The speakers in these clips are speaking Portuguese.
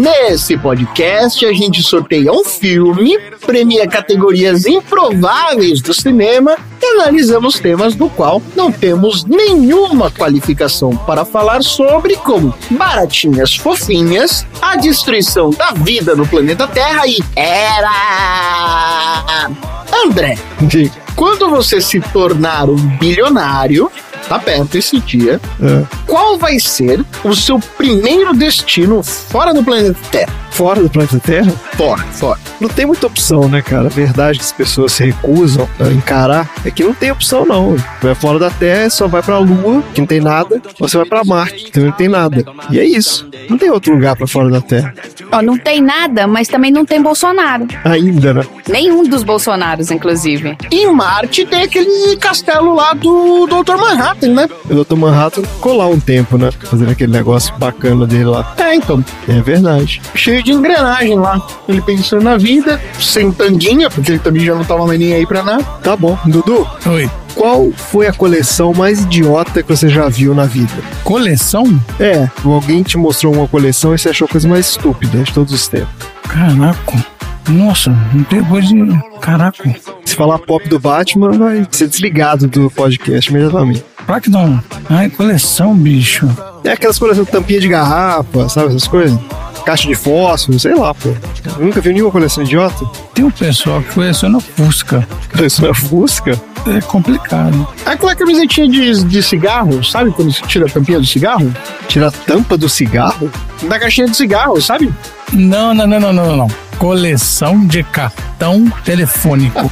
Nesse podcast, a gente sorteia um filme, premia categorias improváveis do cinema e analisamos temas do qual não temos nenhuma qualificação para falar sobre, como baratinhas fofinhas, a destruição da vida no planeta Terra e era. André, quando você se tornar um bilionário, tá perto esse dia, qual vai ser o seu primeiro destino fora do planeta Terra? Fora do planeta Terra? Fora, fora. Não tem muita opção, né, cara? A verdade que as pessoas se recusam a encarar é que não tem opção, não. Vai fora da Terra, só vai pra Lua, que não tem nada, ou você vai pra Marte, que também não tem nada. E é isso. Não tem outro lugar pra fora da Terra. Ó, não tem nada, mas também não tem Bolsonaro. Ainda, né? Nenhum dos Bolsonaros, inclusive. Em Marte tem aquele castelo lá do Dr. Manhattan, né? O Dr. Manhattan ficou lá um tempo, né? Fazendo aquele negócio bacana dele lá. É, então. É verdade. Cheio de engrenagem lá. Ele pensando na vida, sem tanguinha, porque ele também já não tava mais nem aí pra nada. Tá bom. Dudu, Oi. qual foi a coleção mais idiota que você já viu na vida? Coleção? É, alguém te mostrou uma coleção e você achou a coisa mais estúpida de todos os tempos. Caraca. Nossa, não tem coisa de. Caraca. Se falar pop do Batman, vai ser desligado do podcast imediatamente. Claro que não. Ai, coleção, bicho. É aquelas coleções tampinha de garrafa, sabe essas coisas? Caixa de fósforo, sei lá, pô. Eu nunca vi nenhuma coleção idiota. Tem um pessoal que coleciona Fusca. Coleção é Fusca? É complicado. Aquela camisetinha de, de cigarro, sabe quando você tira a tampinha do cigarro? Tira a tampa do cigarro? Da caixinha de cigarro, sabe? Não, não, não, não, não, não. Coleção de cartão telefônico.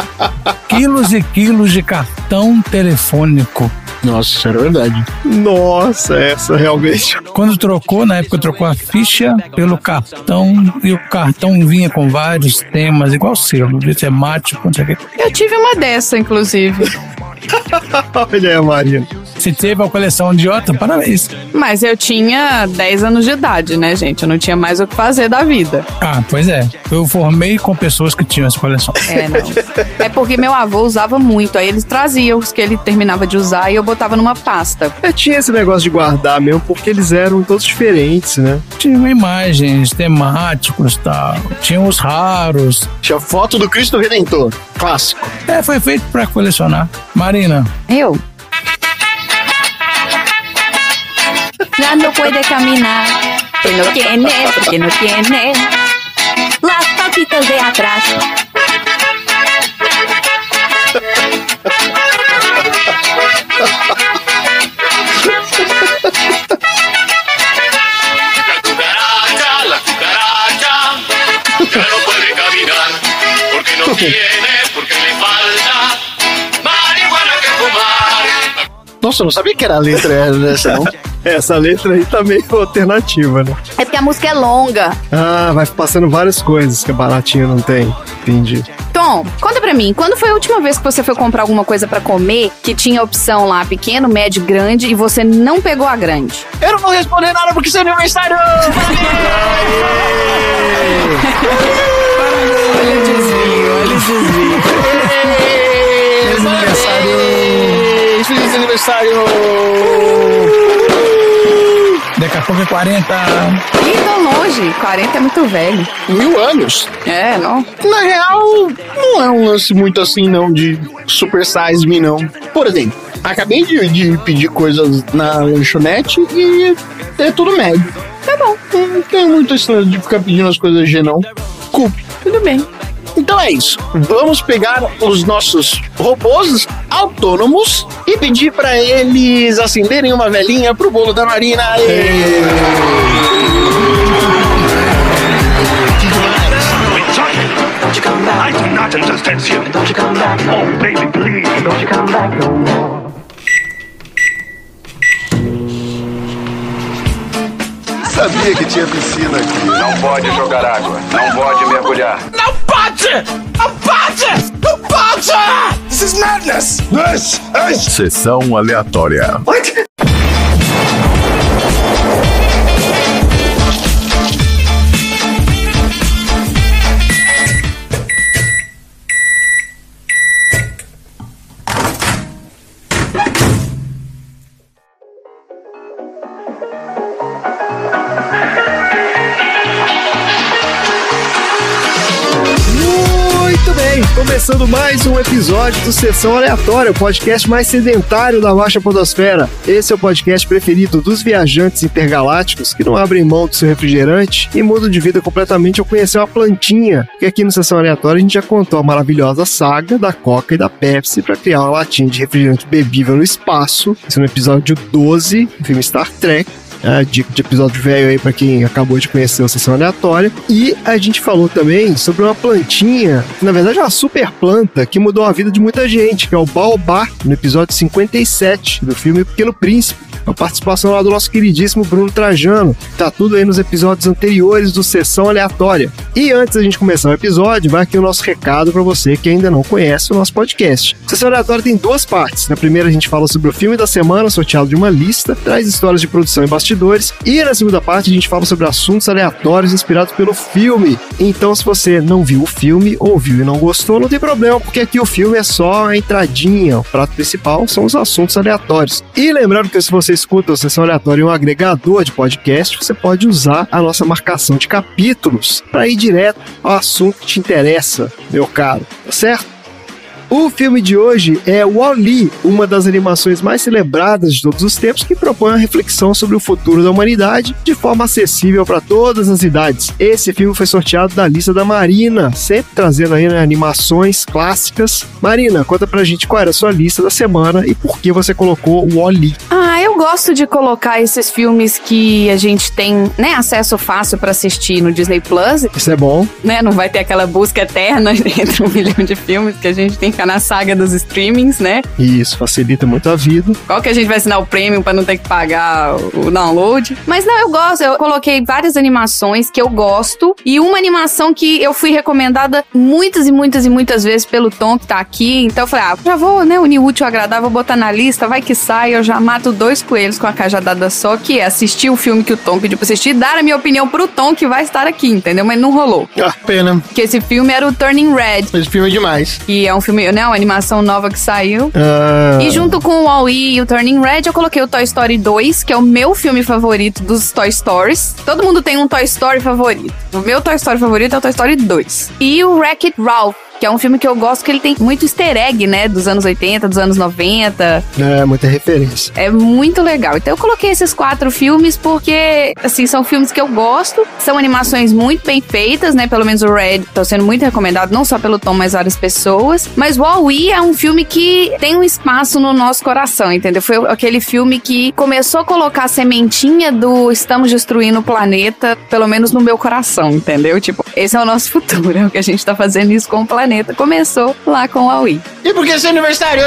quilos e quilos de cartão telefônico. Nossa, isso era verdade. Nossa, essa realmente. Quando trocou, na época trocou a ficha pelo cartão e o cartão vinha com vários temas, igual o seu, temático, não sei o quê. Eu tive uma dessa, inclusive. Olha aí, Maria. Se teve a coleção idiota, parabéns. Mas eu tinha 10 anos de idade, né, gente? Eu não tinha mais o que fazer da vida. Ah, pois é. Eu formei com pessoas que tinham essa coleção. É, não. É porque meu avô usava muito. Aí eles traziam os que ele terminava de usar e eu botava numa pasta. É, tinha esse negócio de guardar mesmo, porque eles eram todos diferentes, né? Tinha imagens temáticos e tal. Tinha os raros. Tinha foto do Cristo Redentor. Clássico. É, foi feito pra colecionar. Marina, Eu? Ya no puede caminar. Que no tiene, porque no tiene. Las patitas de atrás. La cucaracha, la cucaracha, ya no puede caminar, porque no tiene, porque le falta marihuana que fumar. Nossa, eu não sabia que era letra não. Essa letra aí tá meio alternativa, né? É porque a música é longa. Ah, vai passando várias coisas que a baratinha não tem. Entendi. Tom, conta pra mim, quando foi a última vez que você foi comprar alguma coisa pra comer que tinha opção lá pequeno, médio, grande e você não pegou a grande? Eu não vou responder nada porque seu aniversário! Olha o desvio, olha o desvio. Feliz aniversário! Feliz aniversário! Daqui a pouco é 40. Ih, tô longe. 40 é muito velho. Mil anos. É, não. Na real, não é um lance muito assim, não, de super size me, não. Por exemplo, acabei de, de pedir coisas na lanchonete e é tudo médio. Tá bom, Não tem muito esse lance de ficar pedindo as coisas G, não. Cool. tudo bem. Então é isso. Vamos pegar os nossos robôs autônomos e pedir pra eles acenderem uma velhinha pro bolo da Marina. I do not understand you. Don't you come back. Oh, baby, please. Don't you come back no more. Sabia que tinha piscina aqui. Não pode jogar água. Não pode mergulhar. Não pode! Não pode! Não pode! is madness! This is Sessão aleatória. Muito começando mais um episódio do Sessão Aleatória, o podcast mais sedentário da Baixa Podosfera. Esse é o podcast preferido dos viajantes intergalácticos que não abrem mão do seu refrigerante e mudam de vida completamente ao conhecer uma plantinha. Porque aqui no Sessão Aleatória a gente já contou a maravilhosa saga da Coca e da Pepsi para criar uma latinha de refrigerante bebível no espaço. Isso no episódio 12 do filme Star Trek. É, dica de episódio velho aí pra quem acabou de conhecer a sessão aleatória. E a gente falou também sobre uma plantinha, na verdade é uma super planta que mudou a vida de muita gente, que é o baobá, no episódio 57 do filme O Pequeno Príncipe. A participação lá do nosso queridíssimo Bruno Trajano. Tá tudo aí nos episódios anteriores do Sessão Aleatória. E antes da gente começar o episódio, vai aqui o nosso recado para você que ainda não conhece o nosso podcast. Sessão Aleatória tem duas partes. Na primeira a gente fala sobre o filme da semana, sorteado de uma lista, traz histórias de produção e bastidores. E na segunda parte a gente fala sobre assuntos aleatórios inspirados pelo filme. Então se você não viu o filme, ouviu e não gostou, não tem problema, porque aqui o filme é só a entradinha. O prato principal são os assuntos aleatórios. E lembrando que se você escuta o Sessão Aleatória em um agregador de podcast, você pode usar a nossa marcação de capítulos para ir direto ao assunto que te interessa, meu caro, tá certo? O filme de hoje é Wall-E, uma das animações mais celebradas de todos os tempos, que propõe uma reflexão sobre o futuro da humanidade de forma acessível para todas as idades. Esse filme foi sorteado da lista da Marina, sempre trazendo aí né, animações clássicas. Marina, conta pra gente qual era a sua lista da semana e por que você colocou o Wall-E. Ah, eu gosto de colocar esses filmes que a gente tem, né, acesso fácil pra assistir no Disney Plus, Isso é bom. né? Não vai ter aquela busca eterna entre um milhão de filmes que a gente tem ficar na saga dos streamings, né? E isso facilita muito a vida. Qual que a gente vai assinar o premium pra não ter que pagar o download? Mas não, eu gosto. Eu coloquei várias animações que eu gosto e uma animação que eu fui recomendada muitas e muitas e muitas vezes pelo Tom que tá aqui. Então eu falei, ah, já vou, né, unir o útil ao agradável, vou botar na lista, vai que sai, eu já mato dois coelhos com a cajadada só, que é assistir o filme que o Tom pediu pra assistir, dar a minha opinião pro Tom que vai estar aqui, entendeu? Mas não rolou. Ah, pena. Porque esse filme era o Turning Red, Esse filme é demais. que é um filme, né, uma animação nova que saiu. Ah, E junto com o Wall-E e o Turning Red, eu coloquei o Toy Story 2, que é o meu filme favorito dos Toy Stories. Todo mundo tem um Toy Story favorito. O meu Toy Story favorito é o Toy Story 2. E o Wreck-It Ralph, que é um filme que eu gosto, que ele tem muito easter egg, né? Dos anos 80, dos anos 90. é muita referência. É muito legal. Então eu coloquei esses quatro filmes porque, assim, são filmes que eu gosto. São animações muito bem feitas, né? Pelo menos o Red tá sendo muito recomendado, não só pelo Tom, mas várias pessoas. Mas Wall-E é um filme que tem um espaço no nosso coração, entendeu? Foi aquele filme que começou a colocar a sementinha do estamos destruindo o planeta, pelo menos no meu coração, entendeu? Tipo, esse é o nosso futuro, é o que a gente tá fazendo isso com o planeta. Começou lá com o Wall-E. E por que seu aniversário?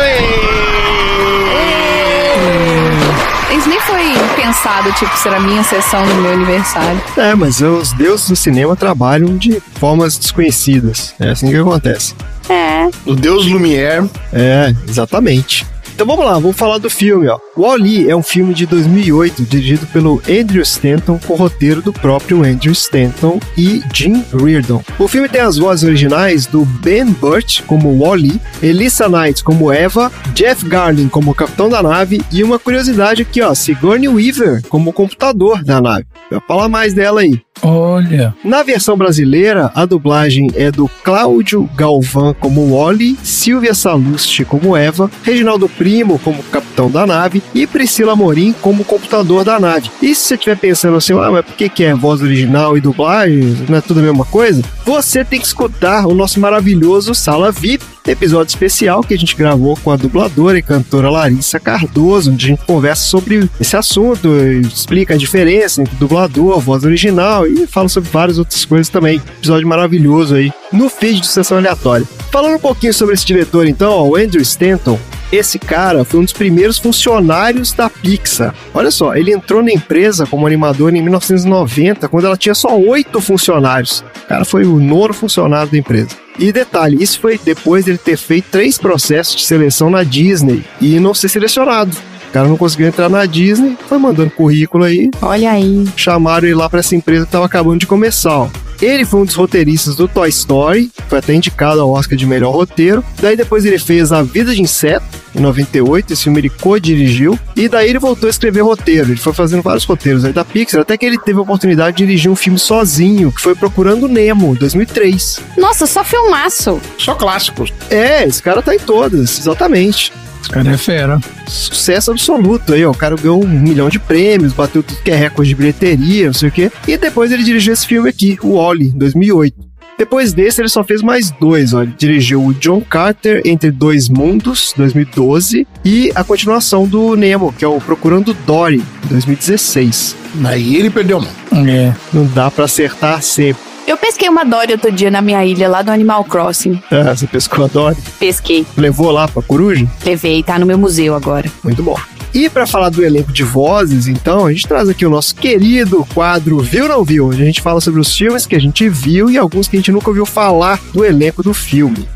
Isso nem foi pensado, tipo, ser a minha sessão no meu aniversário. É, mas os deuses do cinema trabalham de formas desconhecidas. É assim que acontece. É. O Deus Lumière. É, exatamente. Então vamos lá, vamos falar do filme, ó. Wall-E é um filme de 2008, dirigido pelo Andrew Stanton, com roteiro do próprio Andrew Stanton e Jim Reardon. O filme tem as vozes originais do Ben Burt como Wall-E, Elissa Knight como Eva, Jeff Garlin como capitão da nave e uma curiosidade aqui, ó, Sigourney Weaver como computador da nave. Vai falar mais dela aí. Olha, Na versão brasileira, a dublagem é do Cláudio Galvão como Wally, Silvia Salusti como Eva, Reginaldo Primo como capitão da nave e Priscila Morim como computador da nave. E se você estiver pensando assim, ah, mas por que, que é voz original e dublagem? Não é tudo a mesma coisa? Você tem que escutar o nosso maravilhoso Sala VIP, episódio especial que a gente gravou com a dubladora e cantora Larissa Cardoso, onde a gente conversa sobre esse assunto, explica a diferença entre dublador, voz original e fala sobre várias outras coisas também. Episódio maravilhoso aí no feed de Sessão Aleatória. Falando um pouquinho sobre esse diretor então, o Andrew Stanton, esse cara foi um dos primeiros funcionários da Pixar. Olha só, ele entrou na empresa como animador em 1990, quando ela tinha só oito funcionários. O cara foi o nono funcionário da empresa. E detalhe, isso foi depois dele ter feito três processos de seleção na Disney e não ser selecionado. O cara não conseguiu entrar na Disney, foi mandando currículo aí, Olha aí. chamaram ele lá pra essa empresa que tava acabando de começar, ó. Ele foi um dos roteiristas do Toy Story, foi até indicado ao Oscar de melhor roteiro. Daí depois ele fez A Vida de Inseto, em 98, esse filme ele co-dirigiu. E daí ele voltou a escrever roteiro, ele foi fazendo vários roteiros aí da Pixar, até que ele teve a oportunidade de dirigir um filme sozinho, que foi Procurando Nemo, em 2003. Nossa, só filmaço. Só clássicos. É, esse cara tá em todas, exatamente. Esse cara é fera. sucesso absoluto aí, ó. O cara ganhou um milhão de prêmios, bateu tudo que é recorde de bilheteria, não sei o quê. E depois ele dirigiu esse filme aqui, o Wally, em 2008. Depois desse, ele só fez mais dois, ó. Ele dirigiu o John Carter Entre Dois Mundos, 2012, e a continuação do Nemo, que é o Procurando Dory, 2016. Aí ele perdeu a mão. É. Não dá pra acertar sempre. Eu pesquei uma Dory outro dia na minha ilha, lá do Animal Crossing. Ah, você pescou a Dory? Pesquei, Levou lá pra coruja? levei, tá no meu museu agora. Muito bom. E para falar do elenco de vozes, então, a gente traz aqui o nosso querido quadro Viu ou Não Viu, onde a gente fala sobre os filmes que a gente viu e alguns que a gente nunca ouviu falar do elenco do filme.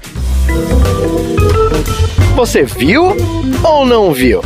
Você viu ou não viu?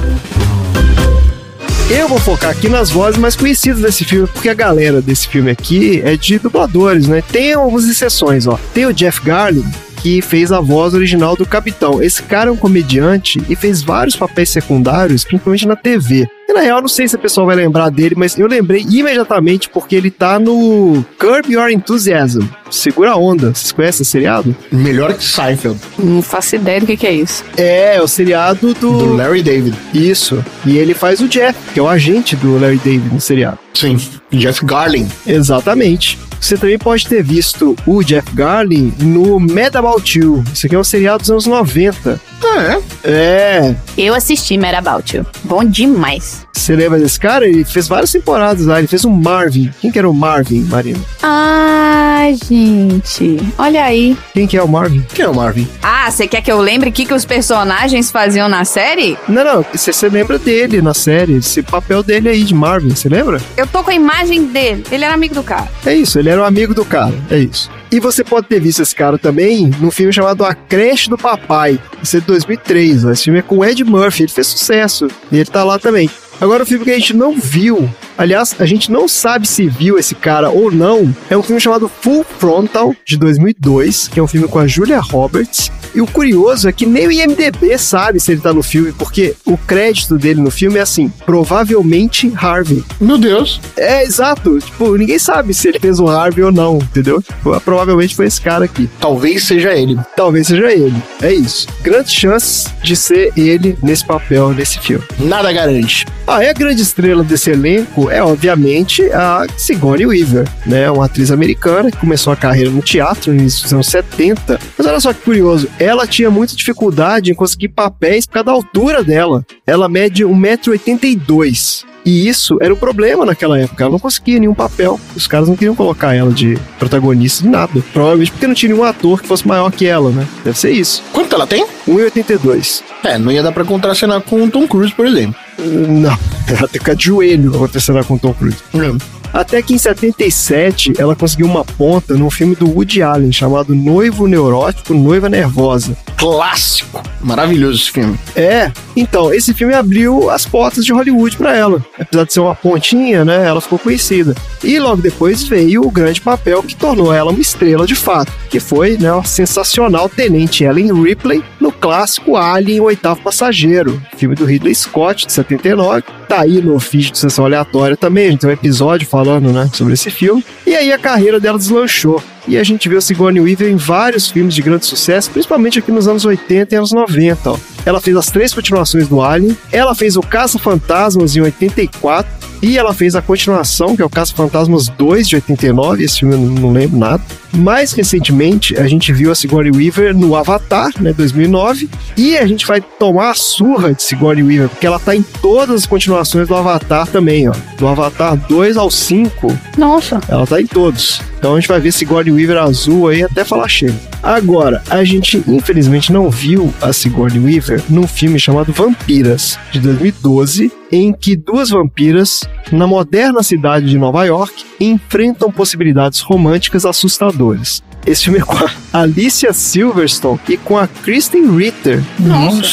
Eu vou focar aqui nas vozes mais conhecidas desse filme, porque a galera desse filme aqui é de dubladores, né? Tem algumas exceções, ó. Tem o Jeff Garlin, que fez a voz original do Capitão. Esse cara é um comediante e fez vários papéis secundários, principalmente na TV. E na real, não sei se a pessoa vai lembrar dele, mas eu lembrei imediatamente porque ele tá no Curb Your Enthusiasm. Segura a onda. Vocês conhecem esse seriado? Melhor que Seinfeld, Não faço ideia do que, que é isso. É, é o seriado do... do Larry David. Isso. E ele faz o Jeff, que é o agente do Larry David no seriado. Sim, Jeff Garlin. Exatamente. Você também pode ter visto o Jeff Garlin no Mad About You. Isso aqui é um seriado dos anos 90. Ah, é? É. Eu assisti Mad About You. Bom demais. Você lembra desse cara? Ele fez várias temporadas lá. Ele fez um Marvin. Quem que era o Marvin, Marina? Ah, gente. Olha aí. Quem que é o Marvin? Quem é o Marvin? Ah, você quer que eu lembre o que, que os personagens faziam na série? Não, não. Você, você lembra dele na série. Esse papel dele aí de Marvin. Você lembra? Eu tô com a imagem dele. Ele era amigo do cara. É isso. Ele era um amigo do cara. É isso. E você pode ter visto esse cara também num filme chamado A Creche do Papai. Esse é de 2003. Ó. Esse filme é com o Ed Murphy. Ele fez sucesso. E ele tá lá também. Agora, o filme que a gente não viu, aliás, a gente não sabe se viu esse cara ou não, é um filme chamado Full Frontal, de 2002, que é um filme com a Julia Roberts. E o curioso é que nem o IMDB sabe se ele tá no filme, porque o crédito dele no filme é assim, provavelmente Harvey. Meu Deus. É, exato. Tipo, ninguém sabe se ele fez o Harvey ou não, entendeu? Provavelmente foi esse cara aqui. Talvez seja ele. Talvez seja ele. É isso. Grandes chances de ser ele nesse papel, nesse filme. Nada garante. Ah, e a grande estrela desse elenco é, obviamente, a Sigourney Weaver, né? Uma atriz americana que começou a carreira no teatro no início dos anos 70. Mas olha só que curioso, ela tinha muita dificuldade em conseguir papéis por causa da altura dela. Ela mede 1,82m. E isso era um problema naquela época. Ela não conseguia nenhum papel. Os caras não queriam colocar ela de protagonista de nada. Provavelmente porque não tinha nenhum ator que fosse maior que ela, né? Deve ser isso. Quanto ela tem? 1,82. É, não ia dar pra contracenar com o Tom Cruise, por exemplo. Não, ela tem que ficar de joelho acontecendo com o Tom Cruise. Hum. Até que em 77 ela conseguiu uma ponta num filme do Woody Allen chamado Noivo Neurótico, Noiva Nervosa. Clássico. Maravilhoso esse filme. É, então, esse filme abriu as portas de Hollywood pra ela. Apesar de ser uma pontinha, né, ela ficou conhecida. E logo depois veio o grande papel que tornou ela uma estrela de fato, que foi, né, a sensacional Tenente Ellen Ripley no clássico Alien, o Oitavo Passageiro, filme do Ridley Scott, de 79. Tá aí no feed de sessão aleatória também, a gente tem um episódio falando, né, sobre esse filme. E aí a carreira dela deslanchou. E a gente viu a Sigourney Weaver em vários filmes de grande sucesso, principalmente aqui nos anos 80 e anos 90. Ó. Ela fez as três continuações do Alien, ela fez o Caça-Fantasmas em 84, e ela fez a continuação, que é o Caça-Fantasmas 2 de 89, esse filme eu não, não lembro nada. Mais recentemente, a gente viu a Sigourney Weaver no Avatar, né, 2009, e a gente vai tomar a surra de Sigourney Weaver, porque ela tá em todas as continuações do Avatar também, ó. Do Avatar 2 ao 5, Nossa. ela tá em todos. Então a gente vai ver Sigourney Weaver azul aí até falar chega. Agora, a gente infelizmente não viu a Sigourney Weaver num filme chamado Vampiras, de 2012, em que duas vampiras, na moderna cidade de Nova York, enfrentam possibilidades românticas assustadoras. Esse filme é com a Alicia Silverstone e com a Kristen Ritter,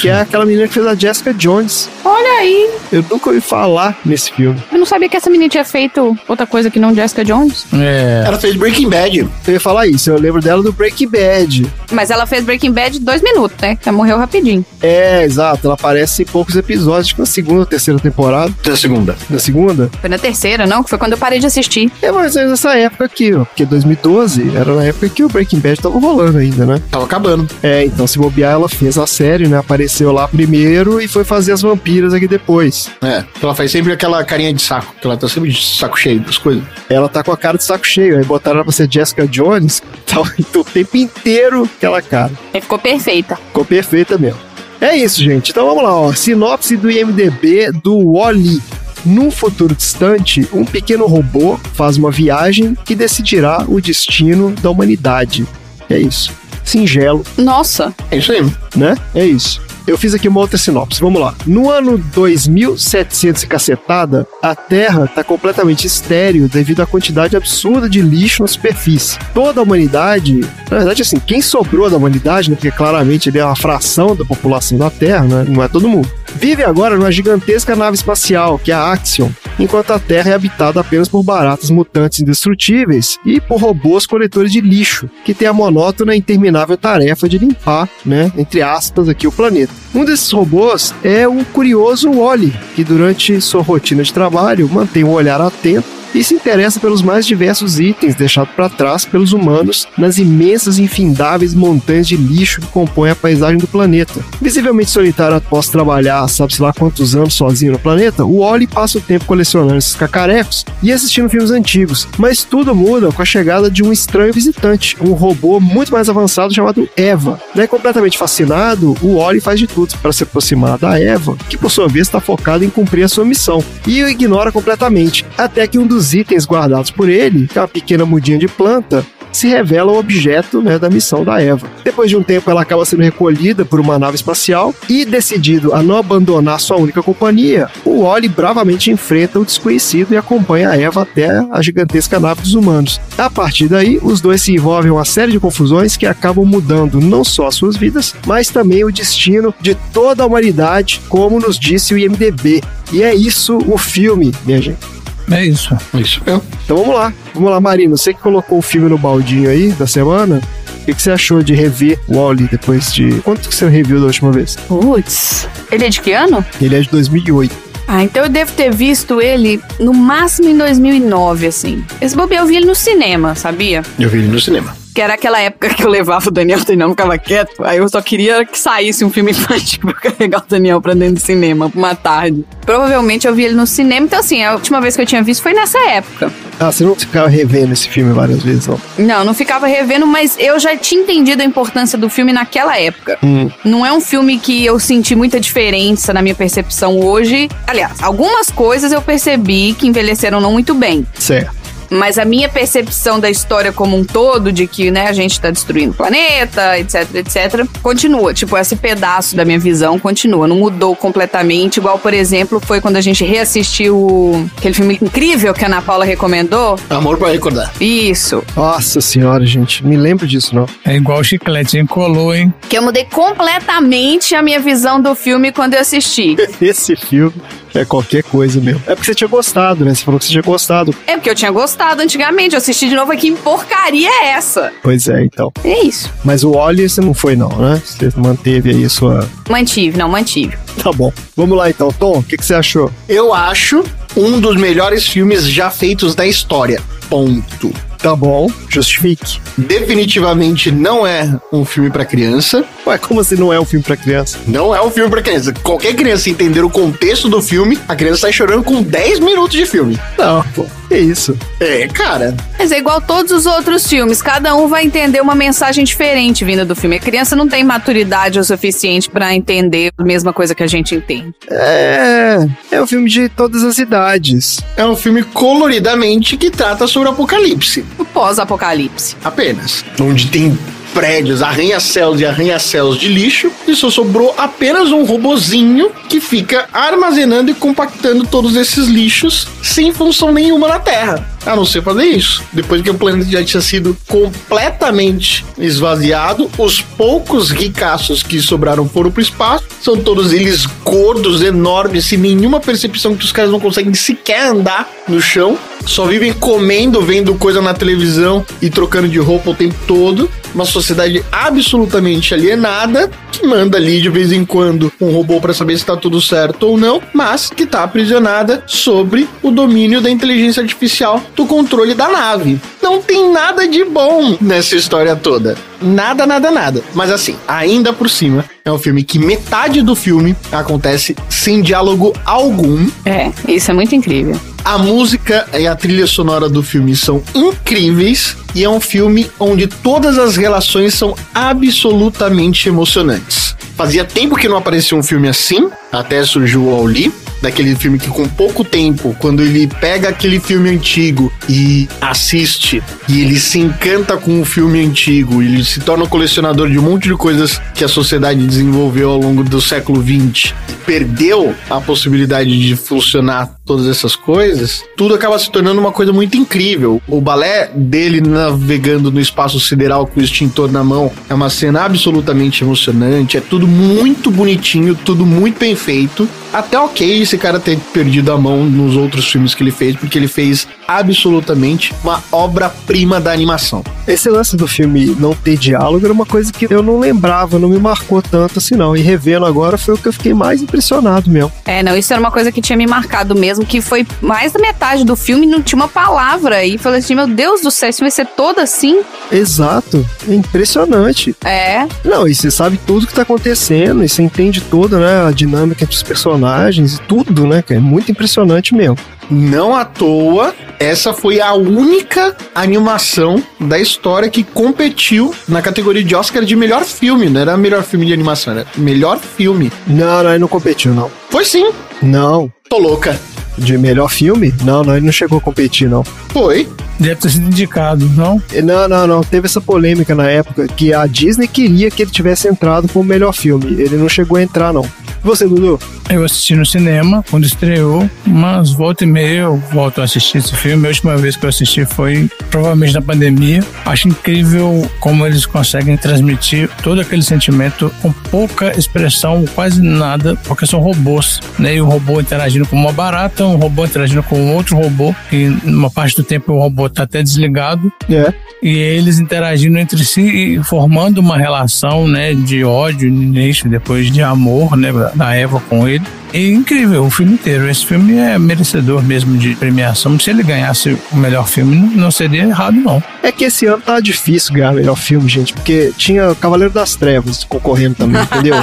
que é aquela menina que fez a Jessica Jones. Olha aí. Eu nunca ouvi falar nesse filme. Eu não sabia que essa menina tinha feito outra coisa que não Jessica Jones. É. Ela fez Breaking Bad. Eu ia falar isso, eu lembro dela do Breaking Bad. Mas ela fez Breaking Bad dois minutos, né? Que ela morreu rapidinho. É, exato, ela aparece em poucos episódios, acho que na segunda ou terceira temporada. Da segunda. Na segunda? Foi na terceira, não? Que foi quando eu parei de assistir. É mais ou menos essa época aqui, ó. Porque 2012 era na época que o Breaking Bad tava rolando ainda, né? Tava acabando. É, então se bobear, ela fez a série, né? Apareceu lá primeiro e foi fazer as vampiras aqui depois. É. Ela faz sempre aquela carinha de saco, que ela tá sempre de saco cheio das coisas. Ela tá com a cara de saco cheio, aí botaram ela pra ser Jessica Jones, tá o tempo inteiro aquela cara. E ficou perfeita. Ficou perfeita mesmo. É isso, gente. Então vamos lá, ó. Sinopse do IMDB do Wally. Num futuro distante, um pequeno robô faz uma viagem que decidirá o destino da humanidade. É isso. Singelo, Nossa. É isso aí. né? É isso. Eu fiz aqui uma outra sinopse, vamos lá. No ano 2700 e cacetada, a Terra está completamente estéril devido à quantidade absurda de lixo na superfície. Toda a humanidade, na verdade assim, quem sobrou da humanidade, né, porque claramente ele é uma fração da população da Terra, né, não é todo mundo, vive agora numa gigantesca nave espacial, que é a Axion, enquanto a Terra é habitada apenas por baratas mutantes indestrutíveis e por robôs coletores de lixo, que têm a monótona e interminável tarefa de limpar, né, entre aspas, aqui o planeta. Um desses robôs é o curioso Wally, que durante sua rotina de trabalho mantém um olhar atento e se interessa pelos mais diversos itens deixados para trás pelos humanos nas imensas e infindáveis montanhas de lixo que compõem a paisagem do planeta. Visivelmente solitário após trabalhar, sabe-se lá quantos anos sozinho no planeta, o Wally passa o tempo colecionando esses cacarecos e assistindo filmes antigos. Mas tudo muda com a chegada de um estranho visitante, um robô muito mais avançado chamado Eva. Daí, completamente fascinado, o Wally faz de tudo para se aproximar da Eva, que por sua vez está focada em cumprir a sua missão, e o ignora completamente, até que um dos itens guardados por ele, que é uma pequena mudinha de planta, se revela o objeto né, da missão da Eva. Depois de um tempo, ela acaba sendo recolhida por uma nave espacial e, decidido a não abandonar sua única companhia, o Wally bravamente enfrenta o desconhecido e acompanha a Eva até a gigantesca nave dos humanos. A partir daí, os dois se envolvem em uma série de confusões que acabam mudando não só as suas vidas, mas também o destino de toda a humanidade, como nos disse o IMDB. E é isso o filme, minha gente. É isso. Isso mesmo. Então vamos lá. Vamos lá, Marino. Você que colocou o filme no baldinho aí da semana, o que, que você achou de rever o Wally depois de. Quanto que você reviu da última vez? Putz. Ele é de que ano? Ele é de 2008. Ah, então eu devo ter visto ele no máximo em 2009, assim. Esse bobeiro eu vi ele no cinema, sabia? Eu vi ele no cinema. Que era aquela época que eu levava o Daniel, o Daniel ficava quieto. Aí eu só queria que saísse um filme infantil pra carregar o Daniel pra dentro do cinema, uma tarde. Provavelmente eu vi ele no cinema, então assim, a última vez que eu tinha visto foi nessa época. Ah, você não ficava revendo esse filme várias vezes, não? Não, não ficava revendo, mas eu já tinha entendido a importância do filme naquela época. Hum. Não é um filme que eu senti muita diferença na minha percepção hoje. Aliás, algumas coisas eu percebi que envelheceram não muito bem. Certo. Mas a minha percepção da história como um todo, de que né, a gente tá destruindo o planeta, etc, etc, continua. Tipo, esse pedaço da minha visão continua. Não mudou completamente. Igual, por exemplo, foi quando a gente reassistiu o- aquele filme incrível que a Ana Paula recomendou. Amor pra recordar. Isso. Nossa senhora, gente. Me lembro disso, não. É igual chiclete, hein? Colou, hein? Que eu mudei completamente a minha visão do filme quando eu assisti. Esse filme é qualquer coisa mesmo. É porque você tinha gostado, né? Você falou que você tinha gostado. É porque eu tinha gostado antigamente. Eu assisti de novo aqui. Que porcaria é essa? Pois é, então. É isso. Mas o Wally você não foi, não, né? Você manteve aí a sua. Mantive, não, mantive. Tá bom. Vamos lá então, Tom. O que, que você achou? Eu acho um dos melhores filmes já feitos da história. Ponto. Tá bom. Justifique. Definitivamente não é um filme pra criança. Ué, como assim não é um filme pra criança? Não é um filme pra criança. Qualquer criança entender o contexto do filme, a criança sai chorando com 10 minutos de filme. Não, pô. Que isso? É, cara. Mas é igual todos os outros filmes, cada um vai entender uma mensagem diferente vinda do filme. A criança não tem maturidade o suficiente pra entender a mesma coisa que a gente entende. É. É um filme de todas as idades. É um filme coloridamente que trata sobre o apocalipse. O pós-apocalipse. Apenas. Onde tem prédios, arranha-céus e arranha-céus de lixo, e só sobrou apenas um robozinho que fica armazenando e compactando todos esses lixos sem função nenhuma na Terra. A não ser fazer isso. Depois que o planeta já tinha sido completamente esvaziado, os poucos ricaços que sobraram foram pro espaço. São todos eles gordos, enormes, sem nenhuma percepção que os caras não conseguem sequer andar no chão. Só vivem comendo, vendo coisa na televisão e trocando de roupa o tempo todo. Uma sociedade absolutamente alienada que manda ali de vez em quando um robô para saber se tá tudo certo ou não, mas que tá aprisionada sobre o domínio da inteligência artificial do controle da nave. Não tem nada de bom nessa história toda. Nada, nada, nada. Mas assim, ainda por cima, é um filme que metade do filme acontece sem diálogo algum. É, isso é muito incrível. A música e a trilha sonora do filme são incríveis e é um filme onde todas as relações são absolutamente emocionantes. Fazia tempo que não aparecia um filme assim, até surgiu o Auli, daquele filme que com pouco tempo, quando ele pega aquele filme antigo e assiste, e ele se encanta com o filme antigo, ele se torna um colecionador de um monte de coisas que a sociedade desenvolveu ao longo do século XX, perdeu a possibilidade de funcionar todas essas coisas, tudo acaba se tornando uma coisa muito incrível. O balé dele navegando no espaço sideral com o extintor na mão é uma cena absolutamente emocionante, é tudo muito bonitinho, tudo muito bem feito. Até ok esse cara ter perdido a mão nos outros filmes que ele fez, porque ele fez absolutamente uma obra-prima da animação. Esse lance do filme não ter diálogo era uma coisa que eu não lembrava, não me marcou tanto assim não. E revendo agora foi o que eu fiquei mais impressionado mesmo. É, não, isso era uma coisa que tinha me marcado mesmo, que foi mais da metade do filme não tinha uma palavra. E falei assim, meu Deus do céu, isso vai ser todo assim? Exato. É impressionante. É. Não, e você sabe tudo que tá acontecendo, e você entende toda, né, a dinâmica entre os personagens e tudo, né, que é muito impressionante mesmo. Não à toa, essa foi a única animação da história que competiu na categoria de Oscar de melhor filme. Não era melhor filme de animação, era melhor filme. Não, não, ele não competiu, não. Foi sim. Não. Tô louca. De melhor filme? Não, não, ele não chegou a competir, não. Foi. Deve ter sido indicado, não? Não, não, não. Teve essa polêmica na época que a Disney queria que ele tivesse entrado como melhor filme. Ele não chegou a entrar, não. Você, Dudu? Eu assisti no cinema quando estreou, mas volta e meia eu volto a assistir esse filme. A última vez que eu assisti foi provavelmente na pandemia. Acho incrível como eles conseguem transmitir todo aquele sentimento com pouca expressão, quase nada, porque são robôs, né? E o robô interagindo com uma barata, um robô interagindo com outro robô, e numa parte do tempo o robô tá até desligado. É. E eles interagindo entre si e formando uma relação, né, de ódio no início, depois de amor, né, da Eva com ele. É incrível o filme inteiro. Esse filme é merecedor mesmo de premiação. Se ele ganhasse o melhor filme, não- não seria errado, não. É que esse ano tá difícil ganhar melhor filme, gente, porque tinha Cavaleiro das Trevas concorrendo também, entendeu?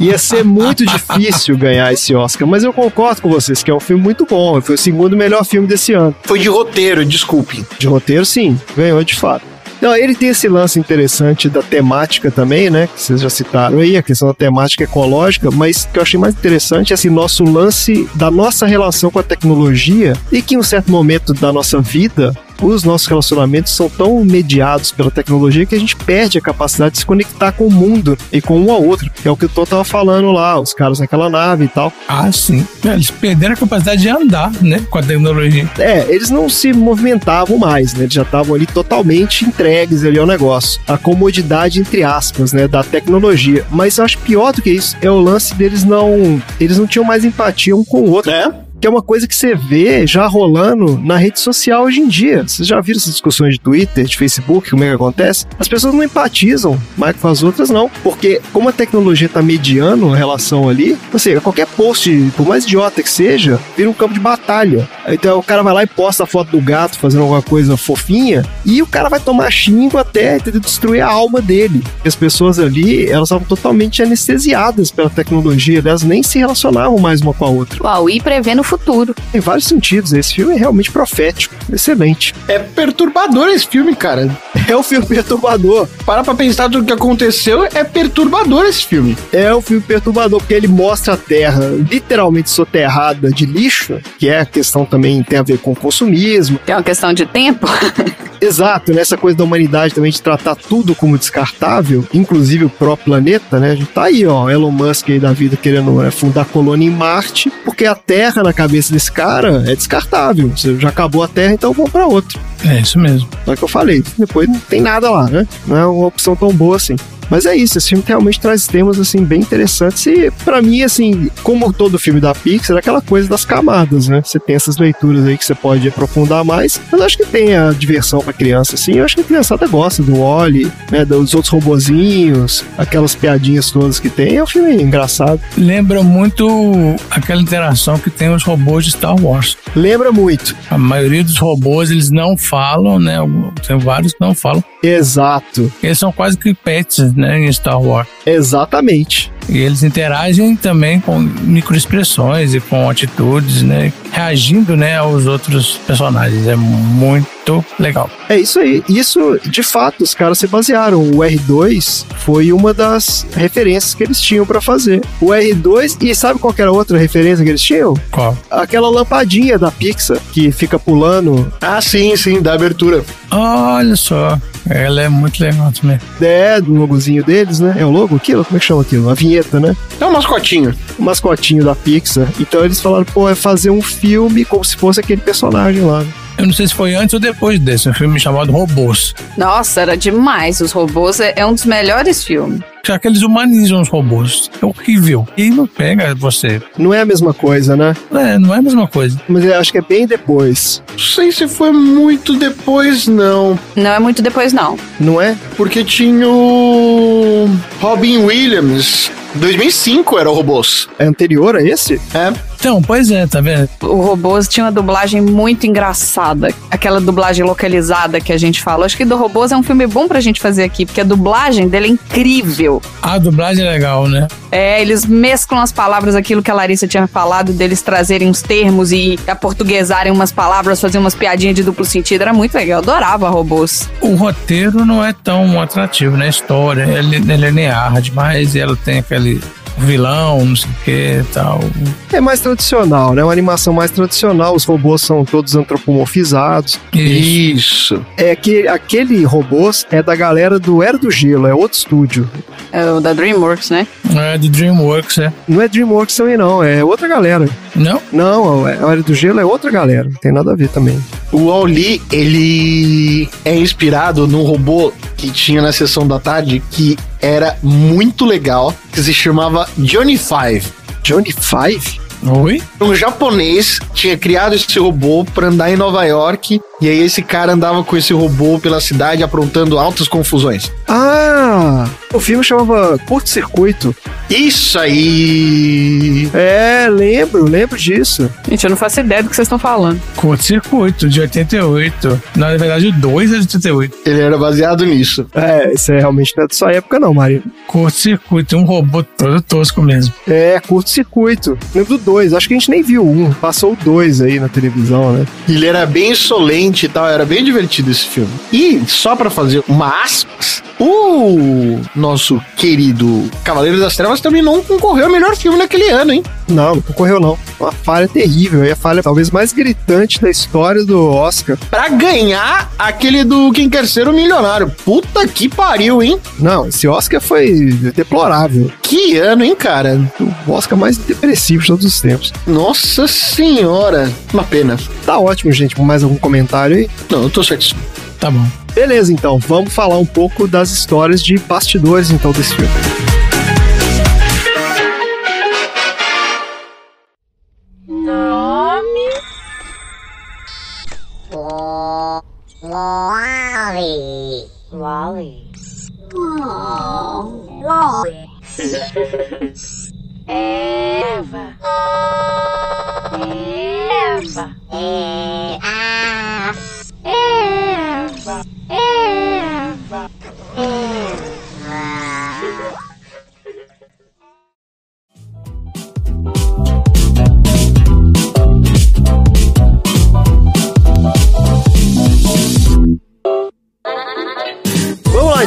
Ia ser muito difícil ganhar esse Oscar, mas eu concordo com vocês que é um filme muito bom. Foi o segundo melhor filme desse ano. Foi de roteiro, desculpe. De roteiro, sim, ganhou de fato. Não, ele tem esse lance interessante da temática também, né? Que vocês já citaram aí, a questão da temática ecológica, mas o que eu achei mais interessante é assim, nosso lance da nossa relação com a tecnologia e que em um certo momento da nossa vida os nossos relacionamentos são tão mediados pela tecnologia que a gente perde a capacidade de se conectar com o mundo e com um ao outro. É o que o Tom tava falando lá, os caras naquela nave e tal. Ah, sim. É, Eles perderam a capacidade de andar, né, com a tecnologia. É, eles não se movimentavam mais, né? Eles já estavam ali totalmente entregues ali ao negócio. A comodidade, entre aspas, né? Da tecnologia. Mas eu acho pior do que isso é o lance deles não. Eles não tinham mais empatia um com o outro. É? Que é uma coisa que você vê já rolando na rede social hoje em dia. Vocês já viram essas discussões de Twitter, de Facebook, como é que acontece? As pessoas não empatizam mais com as outras, não. Porque como a tecnologia tá mediando a relação ali, seja, qualquer post, por mais idiota que seja, vira um campo de batalha. Então o cara vai lá e posta a foto do gato fazendo alguma coisa fofinha, e o cara vai tomar xingo até destruir a alma dele. As pessoas ali, elas estavam totalmente anestesiadas pela tecnologia, elas nem se relacionavam mais uma com a outra. O Aui prevê no futuro. Em vários sentidos, esse filme é realmente profético, excelente. É perturbador esse filme, cara. É um filme perturbador, Para pra pensar tudo que aconteceu, é perturbador esse filme. é um filme perturbador, porque ele mostra a Terra literalmente soterrada de lixo, que é a questão também tem a ver com consumismo. É uma questão de tempo. Exato, nessa coisa da humanidade também de tratar tudo como descartável, inclusive o próprio planeta, né? A gente tá aí, ó, Elon Musk aí da vida querendo né, fundar colônia em Marte, porque a Terra na cabeça desse cara é descartável. Você já acabou a Terra, então vamos para outra. É isso mesmo. Só que eu falei, depois não tem nada lá, né? Não é uma opção tão boa assim. Mas é isso, esse filme realmente traz temas assim bem interessantes e para mim assim, como todo filme da Pixar, é aquela coisa das camadas, né? Você tem essas leituras aí que você pode aprofundar mais, mas eu acho que tem a diversão para criança assim. Eu acho que a criançada gosta do Wally, né, dos outros robozinhos, aquelas piadinhas todas que tem. É um filme engraçado. Lembra muito aquela interação que tem os robôs de Star Wars. Lembra muito. A maioria dos robôs eles não falam, né? Tem vários que não falam. Exato. Eles são quase que pets, né, em Star Wars. Exatamente. E eles interagem também com microexpressões e com atitudes, né? Reagindo, né, aos outros personagens. É muito legal. É isso aí. Isso, de fato, os caras se basearam. O R2 foi uma das referências que eles tinham pra fazer. O R2, e sabe qual que era a outra referência que eles tinham? Qual? Aquela lampadinha da Pixar que fica pulando. Ah, sim, sim, da abertura. Olha só. Ela é muito legal também. É, do logozinho deles, né? É o logo aquilo? Como é que chama aquilo? A vinheta, né? É um mascotinho. O mascotinho da Pixar. Então eles falaram, pô, é fazer um filme como se fosse aquele personagem lá. né? Eu não sei se foi antes ou depois desse, um filme chamado Robôs. Nossa, era demais. Os robôs é, é um dos melhores filmes. Já que eles humanizam os robôs. É horrível. E não pega você. Não é a mesma coisa, né? É, não é a mesma coisa. Mas eu acho que é bem depois. Não sei se foi muito depois, não. Não é muito depois, não. Não é? Porque tinha o Robin Williams. 2005 era o Robôs. É anterior a esse? É. Então, pois é, tá vendo? O Robôs tinha uma dublagem muito engraçada. Aquela dublagem localizada que a gente fala. Acho que do Robôs é um filme bom pra gente fazer aqui, porque a dublagem dele é incrível. A dublagem é legal, né? É, eles mesclam as palavras, aquilo que a Larissa tinha falado, deles trazerem uns termos e aportuguesarem umas palavras, fazer umas piadinhas de duplo sentido. Era muito legal. Eu adorava robôs. O roteiro não é tão atrativo, né? A história, é linear demais e ela tem aquele vilão, não sei o que e tal. É mais tradicional, né? Uma animação mais tradicional. Os robôs são todos antropomorfizados. Isso. É que aquele robôs é da galera do Era do Gelo, é outro estúdio. É o da DreamWorks, né? É de DreamWorks, é. Não é DreamWorks também, não. É outra galera. Não? Não, a Era do Gelo é outra galera. Não tem nada a ver também. O Wall-E, ele é inspirado num robô que tinha na sessão da tarde que era muito legal, que se chamava Johnny Five. Johnny Five? Oi? Um japonês tinha criado esse robô pra andar em Nova York e aí esse cara andava com esse robô pela cidade aprontando altas confusões. Ah! O filme chamava Curto Circuito. Isso aí! É, lembro, lembro disso. Gente, eu não faço ideia do que vocês estão falando. Curto Circuito, de 88. Na verdade, o 2 é de 88. Ele era baseado nisso. É, isso é realmente não é da sua época, não, Maria. Curto Circuito, um robô todo tosco mesmo. É, Curto Circuito. Lembro do 2. Acho que a gente nem viu um. Passou o 2 aí na televisão, né? Ele era bem insolente e tal, era bem divertido esse filme. E só pra fazer uma aspas, o nosso querido Cavaleiro das Trevas também não concorreu ao melhor filme naquele ano, hein? Não, não concorreu, não. Uma falha terrível. É a falha talvez mais gritante da história do Oscar. Pra ganhar aquele do Quem Quer Ser o Milionário. Puta que pariu, hein? Não, esse Oscar foi deplorável. Que ano, hein, cara? O Oscar mais depressivo de todos os tempos. Nossa senhora. Uma pena. Tá ótimo, gente. Mais algum comentário aí? Não, eu tô satisfeito. Tá bom. Beleza, então. Vamos falar um pouco das histórias de bastidores, então, desse filme. Wally. Wally. Wally. Eva. Eva. Eva. Eva. Eva.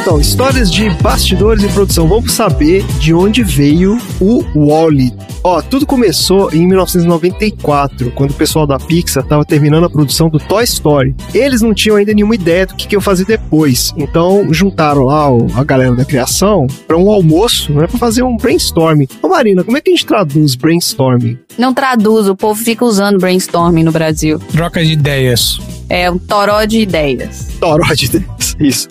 Então. Histórias de bastidores em produção. Vamos saber de onde veio o Wally. Ó, tudo começou em 1994, quando o pessoal da Pixar estava terminando a produção do Toy Story. Eles não tinham ainda nenhuma ideia do que, que iam fazer depois, então juntaram lá o- a galera da criação para um almoço, né, para fazer um brainstorming. Ô Marina, como é que a gente traduz brainstorming? Não traduz, o povo fica usando brainstorming no Brasil. Troca de ideias. É um toró de ideias. Toró de ideias.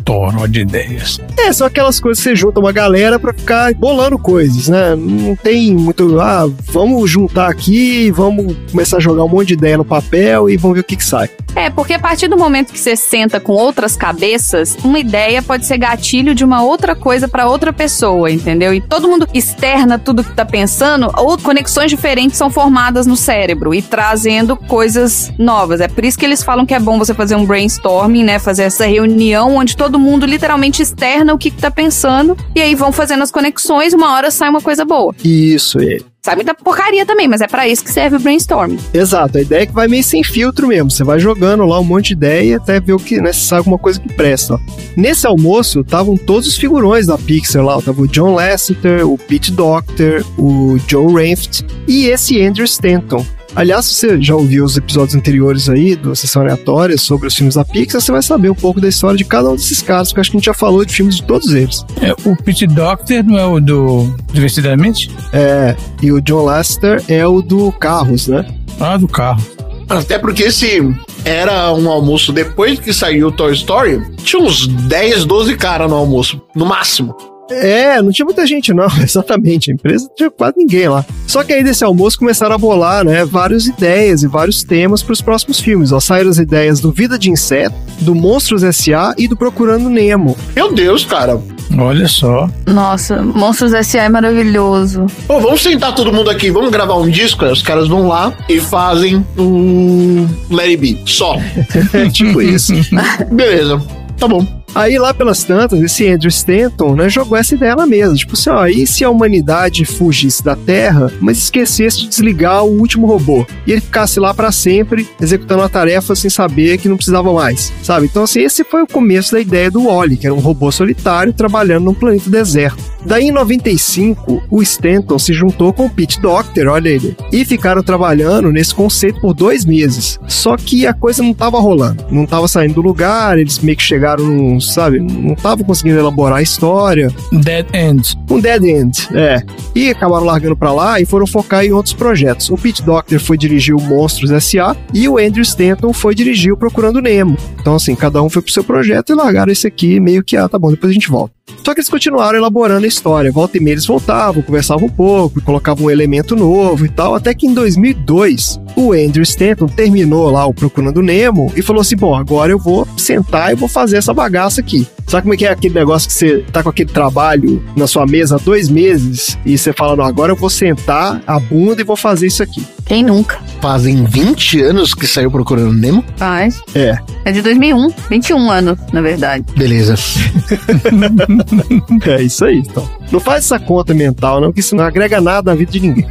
Toró de ideias. É, são aquelas coisas que você junta uma galera pra ficar bolando coisas, né? Não tem muito, ah, vamos juntar aqui, vamos começar a jogar um monte de ideia no papel e vamos ver o que que sai. É, porque a partir do momento que você senta com outras cabeças, uma ideia pode ser gatilho de uma outra coisa pra outra pessoa, entendeu? E todo mundo externa tudo que tá pensando, ou conexões diferentes são formadas no cérebro e trazendo coisas novas. É por isso que eles falam que é bom você fazer um brainstorming, né? Fazer essa reunião onde todo mundo literalmente externa o que, que tá pensando e aí vão fazendo as conexões, uma hora sai uma coisa boa. Isso, é. Sai muita porcaria também, mas é pra isso que serve o brainstorming. Exato, a ideia é que vai meio sem filtro mesmo. Você vai jogando lá um monte de ideia até ver o que, né, se sai alguma coisa que presta. ó. Nesse almoço, estavam todos os figurões da Pixar lá. Tava o John Lasseter, o Pete Docter, o Joe Ranft e esse Andrew Stanton. Aliás, se você já ouviu os episódios anteriores aí do Sessão Aleatória sobre os filmes da Pixar, você vai saber um pouco da história de cada um desses caras, porque acho que a gente já falou de filmes de todos eles. É, o Pete Doctor não é o do Divertidamente? É, e o John Lasseter é o do Carros, né? Ah, do carro. Até porque esse era um almoço depois que saiu o Toy Story, tinha uns 10, 12 caras no almoço, no máximo. É, não tinha muita gente, não, exatamente. A empresa não tinha quase ninguém lá. Só que aí desse almoço começaram a bolar, né, várias ideias e vários temas para os próximos filmes. Ó, saíram as ideias do Vida de Inseto, do Monstros S.A. e do Procurando Nemo. Meu Deus, cara. Olha só. Nossa, Monstros S.A. é maravilhoso. Ô, vamos sentar todo mundo aqui, vamos gravar um disco, aí os caras vão lá e fazem o Let It Be, só. É tipo isso. Beleza, tá bom. Aí lá pelas tantas, esse Andrew Stanton, né, jogou essa ideia na mesa. Tipo assim, ó, e se a humanidade fugisse da Terra, mas esquecesse de desligar o último robô? E ele ficasse lá pra sempre, executando a tarefa sem saber que não precisava mais, sabe? Então assim, esse foi o começo da ideia do Wally, que era um robô solitário trabalhando num planeta deserto. Daí em 95, o Stanton se juntou com o Pete Docter, olha ele, e ficaram trabalhando nesse conceito por dois meses. Só que a coisa não tava rolando, não tava saindo do lugar, eles meio que chegaram num, sabe, não estavam conseguindo elaborar a história, Dead End. um dead end, é. E acabaram largando pra lá e foram focar em outros projetos. O Pete Docter foi dirigir o Monstros S.A. e o Andrew Stanton foi dirigir o Procurando Nemo. Então, assim, cada um foi pro seu projeto e largaram esse aqui meio que, ah, tá bom, depois a gente volta. Só que eles continuaram elaborando a história. Volta e meia eles voltavam, conversavam um pouco, colocavam um elemento novo e tal, até que em 2002 o Andrew Stanton terminou lá o Procurando Nemo e falou assim: bom, agora eu vou sentar e vou fazer essa bagaça aqui. Sabe como é que é aquele negócio que você tá com aquele trabalho na sua mesa há dois meses e você fala, não, agora eu vou sentar a bunda e vou fazer isso aqui. Quem nunca? Fazem 20 anos que saiu Procurando Nemo. Faz. É, É de 2001. 21 anos, na verdade. Beleza. é isso aí, então. Não faz essa conta mental, não, que isso não agrega nada na vida de ninguém.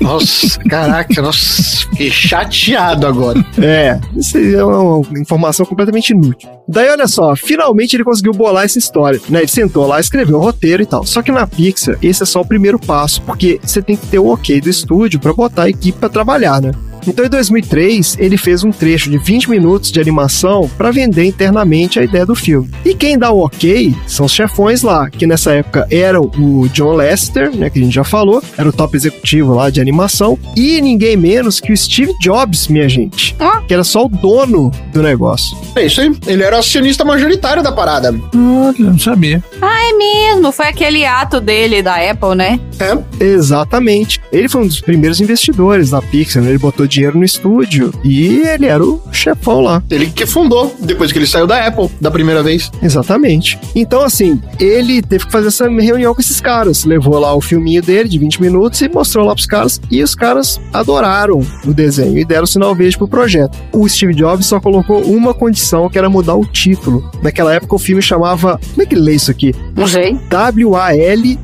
Nossa, caraca, nossa, fiquei chateado agora. É, isso é uma informação completamente inútil. Daí, olha só, finalmente ele conseguiu bolar essa história, né? Ele sentou lá, escreveu o roteiro e tal. Só que na Pixar, esse é só o primeiro passo, porque você tem que ter o ok do estúdio pra botar a equipe pra trabalhar, né? Então, em 2003, ele fez um trecho de 20 minutos de animação para vender internamente a ideia do filme. E quem dá o ok são os chefões lá, que nessa época eram o John Lester, né, que a gente já falou, era o top executivo lá de animação, e ninguém menos que o Steve Jobs, minha gente, que era só o dono do negócio. É isso aí. Ele era o acionista majoritário da parada. Olha, não sabia. É mesmo, foi aquele ato dele da Apple, né? É. Exatamente. Ele foi um dos primeiros investidores da Pixar, né? ele botou dinheiro no estúdio e ele era o chefão lá. Ele que fundou, depois que ele saiu da Apple, da primeira vez. Exatamente. Então, assim, ele teve que fazer essa reunião com esses caras. Levou lá o filminho dele de 20 minutos e mostrou lá pros caras. E os caras adoraram o desenho e deram sinal verde pro projeto. O Steve Jobs só colocou uma condição, que era mudar o título. Naquela época o filme chamava. Como é que lê isso aqui? Não sei. W-A-L-E.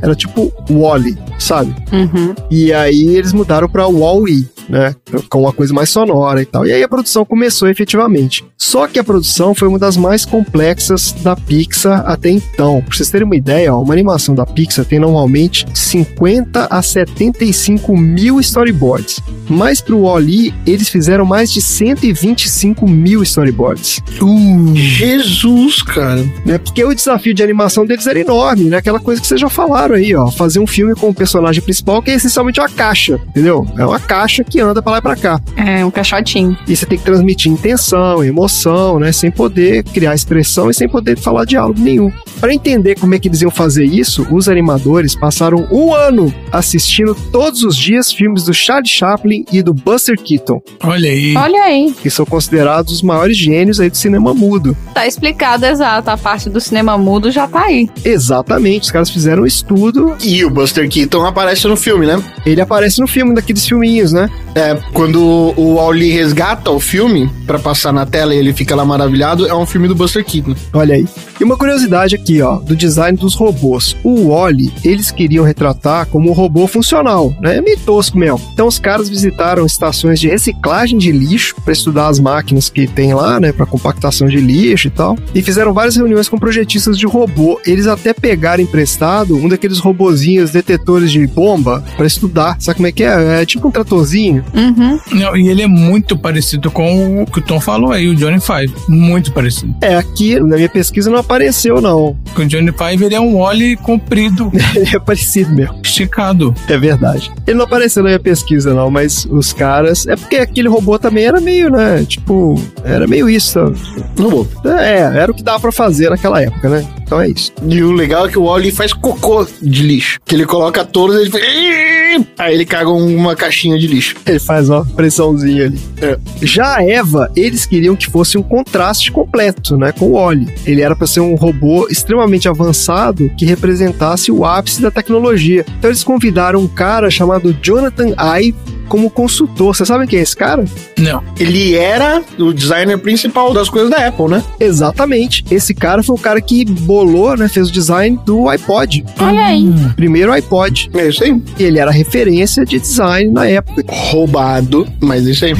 Era tipo Wally, sabe? Uhum. E aí eles mudaram pra Wall-E. Né? Com uma coisa mais sonora e tal. E aí a produção começou efetivamente. Só que a produção foi uma das mais complexas da Pixar até então. Pra vocês terem uma ideia, ó, uma animação da Pixar tem normalmente 50 a 75 mil storyboards. Mas pro Wall-E, eles fizeram mais de 125 mil storyboards. Jesus, cara. né? Porque o desafio de animação deles era enorme, né? Aquela coisa que vocês já falaram aí, ó. Fazer um filme com o personagem principal que é essencialmente uma caixa, entendeu? É uma caixa que anda pra lá e pra cá. É, um caixotinho. E você tem que transmitir intenção, emoção, né? Sem poder criar expressão e sem poder falar diálogo nenhum. Para entender como é que eles iam fazer isso, os animadores passaram um ano assistindo todos os dias filmes do Charlie Chaplin e do Buster Keaton, Olha aí. Olha aí. que são considerados os maiores gênios aí do cinema mudo. Tá explicado, exato. A parte do cinema mudo já tá aí. Exatamente, os caras fizeram um estudo. E o Buster Keaton aparece no filme, né? Ele aparece no filme, daqueles filminhos, né? É, quando o Wally resgata o filme pra passar na tela e ele fica lá maravilhado, é um filme do Buster Keaton. Olha aí. E uma curiosidade aqui, ó, do design dos robôs. O Wally, eles queriam retratar como um robô funcional, né? É meio tosco mesmo. Então os caras visitaram estações de reciclagem de lixo para estudar as máquinas que tem lá, né, para compactação de lixo e tal. E fizeram várias reuniões com projetistas de robô. Eles até pegaram emprestado um daqueles robozinhos detetores de bomba para estudar. Sabe como é que é? É tipo um tratorzinho. Uhum. Não, e ele é muito parecido com o que o Tom falou aí, o Johnny Five. Muito parecido. É, aqui na minha pesquisa não apareceu não. Porque o Johnny Five ele é um Wally comprido, Ele é parecido mesmo. esticado. É verdade. Ele não apareceu na minha pesquisa, não, mas os caras. É porque aquele robô também era meio, né? Tipo, era meio isso. Robô. É, era o que dava pra fazer naquela época, né? Então é isso. E o legal é que o Wally faz cocô de lixo. Que ele coloca todos e ele faz... Aí ele caga uma caixinha de lixo. Ele faz uma pressãozinha ali. É. Já a Eva, eles queriam que fosse um contraste completo, né, com o Wally. Ele era para ser um robô extremamente avançado que representasse o ápice da tecnologia. Então eles convidaram um cara chamado Jonathan Ive como consultor. Vocês sabem quem é esse cara? Não. Ele era o designer principal das coisas da Apple, né? Exatamente. Esse cara foi o cara que bolou, né, fez o design do iPod. Olha aí. Primeiro iPod. É isso aí. E ele era referência de design na época. Roubado, mas isso aí.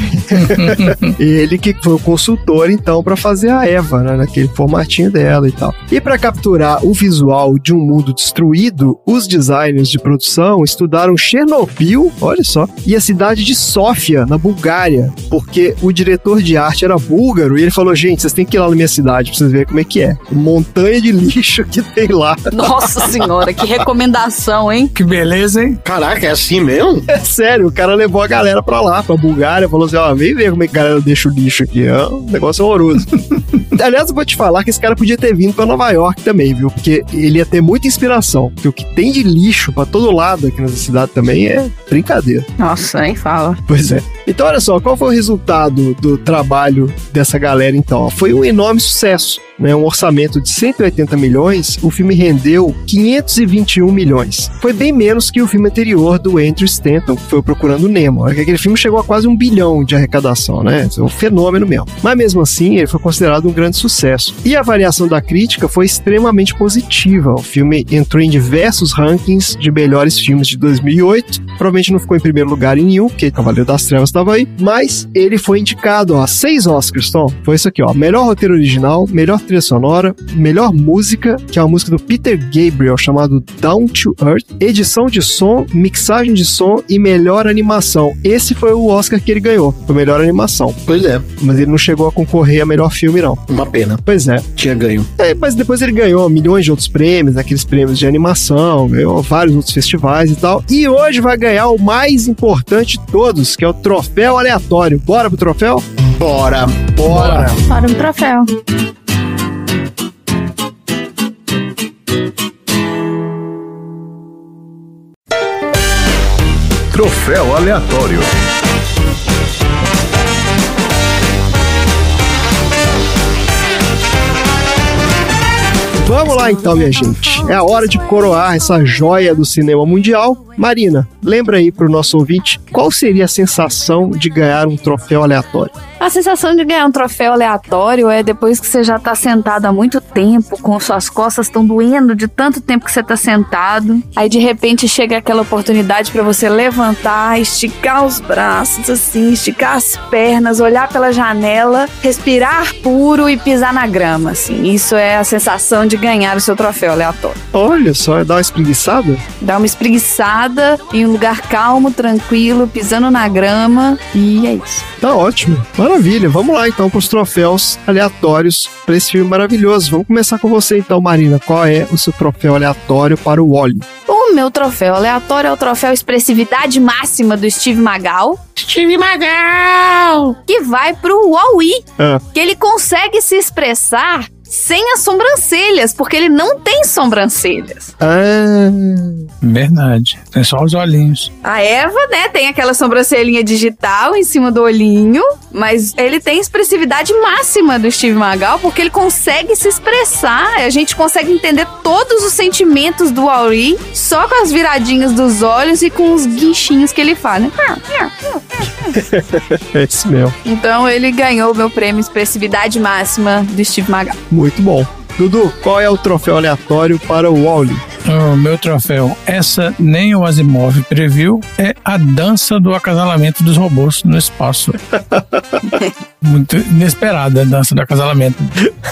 Ele que foi o consultor, então, para fazer a Eva, né, naquele formatinho dela e tal. E para capturar o visual de um mundo destruído, os designers de produção estudaram Chernobyl, olha só, e a cidade de Sófia, na Bulgária, porque o diretor de arte era búlgaro e ele falou: gente, vocês têm que ir lá na minha cidade pra vocês verem como é que é. Montanha de lixo que tem lá. Nossa senhora, que recomendação, hein? Que beleza, hein? Caraca, é assim mesmo? É sério, o cara levou a galera pra lá, pra Bulgária, falou assim: ó, vem ver como é que a galera deixa o lixo aqui. É um negócio horroroso. Aliás, eu vou te falar que esse cara podia ter vindo pra Nova York também, viu? Porque ele ia ter muita inspiração. Porque o que tem de lixo pra todo lado aqui nessa cidade também é brincadeira. Nossa, nem fala. Pois é. Então, olha só, qual foi o resultado do trabalho dessa galera, então? Foi um enorme sucesso. Né, um orçamento de 180 milhões, o filme rendeu 521 milhões. Foi bem menos que o filme anterior do Andrew Stanton, que foi Procurando Nemo. Aquele filme chegou a quase um bilhão de arrecadação, né? É um fenômeno mesmo. Mas mesmo assim, ele foi considerado um grande sucesso. E a avaliação da crítica foi extremamente positiva. O filme entrou em diversos rankings de melhores filmes de 2008. Provavelmente não ficou em primeiro lugar em nenhum, porque Cavaleiro das Trevas estava aí. Mas ele foi indicado a seis Oscars, Tom. Foi isso aqui, ó. Melhor roteiro original, melhor trilha sonora, melhor música, que é uma música do Peter Gabriel chamado Down to Earth, edição de som, mixagem de som e melhor animação. Esse foi o Oscar que ele ganhou, foi melhor animação. Pois é, Mas ele não chegou a concorrer a melhor filme, não. uma pena. Pois é. Tinha ganho. É, mas depois ele ganhou milhões de outros prêmios, aqueles prêmios de animação, ganhou vários outros festivais e tal. E hoje vai ganhar o mais importante de todos, que é o troféu aleatório. Bora pro troféu? Bora. Bora! Para um troféu. Troféu aleatório. Vamos lá então, minha gente. É a hora de coroar essa joia do cinema mundial. Marina, lembra aí pro nosso ouvinte qual seria a sensação de ganhar um troféu aleatório? A sensação de ganhar um troféu aleatório é depois que você já tá sentado há muito tempo, com suas costas estão doendo de tanto tempo que você tá sentado. Aí de repente chega aquela oportunidade pra você levantar, esticar os braços assim, esticar as pernas, olhar pela janela, respirar puro e pisar na grama, assim. Isso é a sensação de ganhar o seu troféu aleatório. Olha só, é dar uma espreguiçada? Dar uma espreguiçada em um lugar calmo, tranquilo, pisando na grama e é isso. Tá ótimo. Maravilha. Vamos lá então pros troféus aleatórios para esse filme maravilhoso. Vamos começar com você então, Marina. Qual é o seu troféu aleatório para o Wally? O meu troféu aleatório é o troféu expressividade máxima do Steve Magal, Steve Magal! que vai pro Wall-E, Ah. que ele consegue se expressar sem as sobrancelhas, porque ele não tem sobrancelhas. Ah, Verdade. Tem só os olhinhos. A Eva, né, tem aquela sobrancelhinha digital em cima do olhinho, mas ele tem expressividade máxima do Steve Magal, porque ele consegue se expressar. A gente consegue entender todos os sentimentos do Auri só com as viradinhas dos olhos e com os guinchinhos que ele faz, né? é esse mesmo. Então ele ganhou o meu prêmio expressividade máxima do Steve Magal. Muito bom. Dudu, qual é o troféu aleatório para o Wally? O meu troféu, essa nem o Asimov previu, é a dança do acasalamento dos robôs no espaço. Muito inesperada a dança do acasalamento.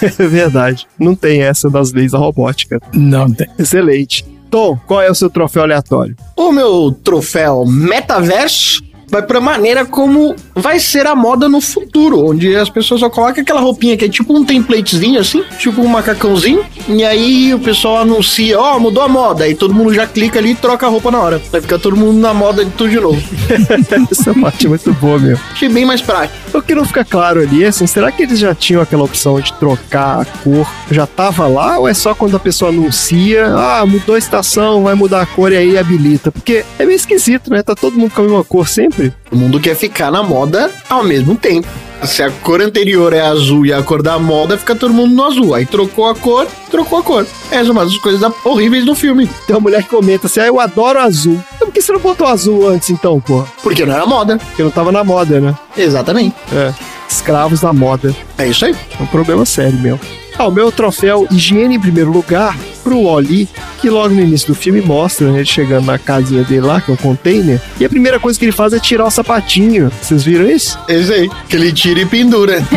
É verdade. Não tem essa das leis da robótica. Não tem. Excelente. Tom, qual é o seu troféu aleatório? O meu troféu metaverso vai pra maneira como vai ser a moda no futuro, onde as pessoas só colocam aquela roupinha que é tipo um templatezinho assim, tipo um macacãozinho, e aí o pessoal anuncia, ó, mudou a moda, aí todo mundo já clica ali e troca a roupa na hora. Vai ficar todo mundo na moda de tudo de novo. Essa parte é muito boa, meu. Achei bem mais prático. O que não fica claro ali é assim, será que eles já tinham aquela opção de trocar a cor? Já tava lá ou é só quando a pessoa anuncia, ah, mudou a estação, vai mudar a cor e aí habilita? Porque é meio esquisito, né? Tá todo mundo com a mesma cor sempre. O mundo quer ficar na moda ao mesmo tempo. Se a cor anterior é azul e a cor da moda, fica todo mundo no azul. Aí trocou a cor, trocou a cor. Essa é uma das coisas horríveis do filme. Tem uma mulher que comenta assim, ah, eu adoro azul. Então por que você não botou azul antes então, pô? Porque não era moda. Porque não tava na moda, né? Exatamente. É. Escravos da moda. É isso aí. É um problema sério, meu. Ah, o meu troféu higiene em primeiro lugar pro Wally, que logo no início do filme mostra né, ele chegando na casinha dele lá, que é um container, e a primeira coisa que ele faz é tirar o sapatinho. Vocês viram isso? Esse aí. Que ele tira e pendura.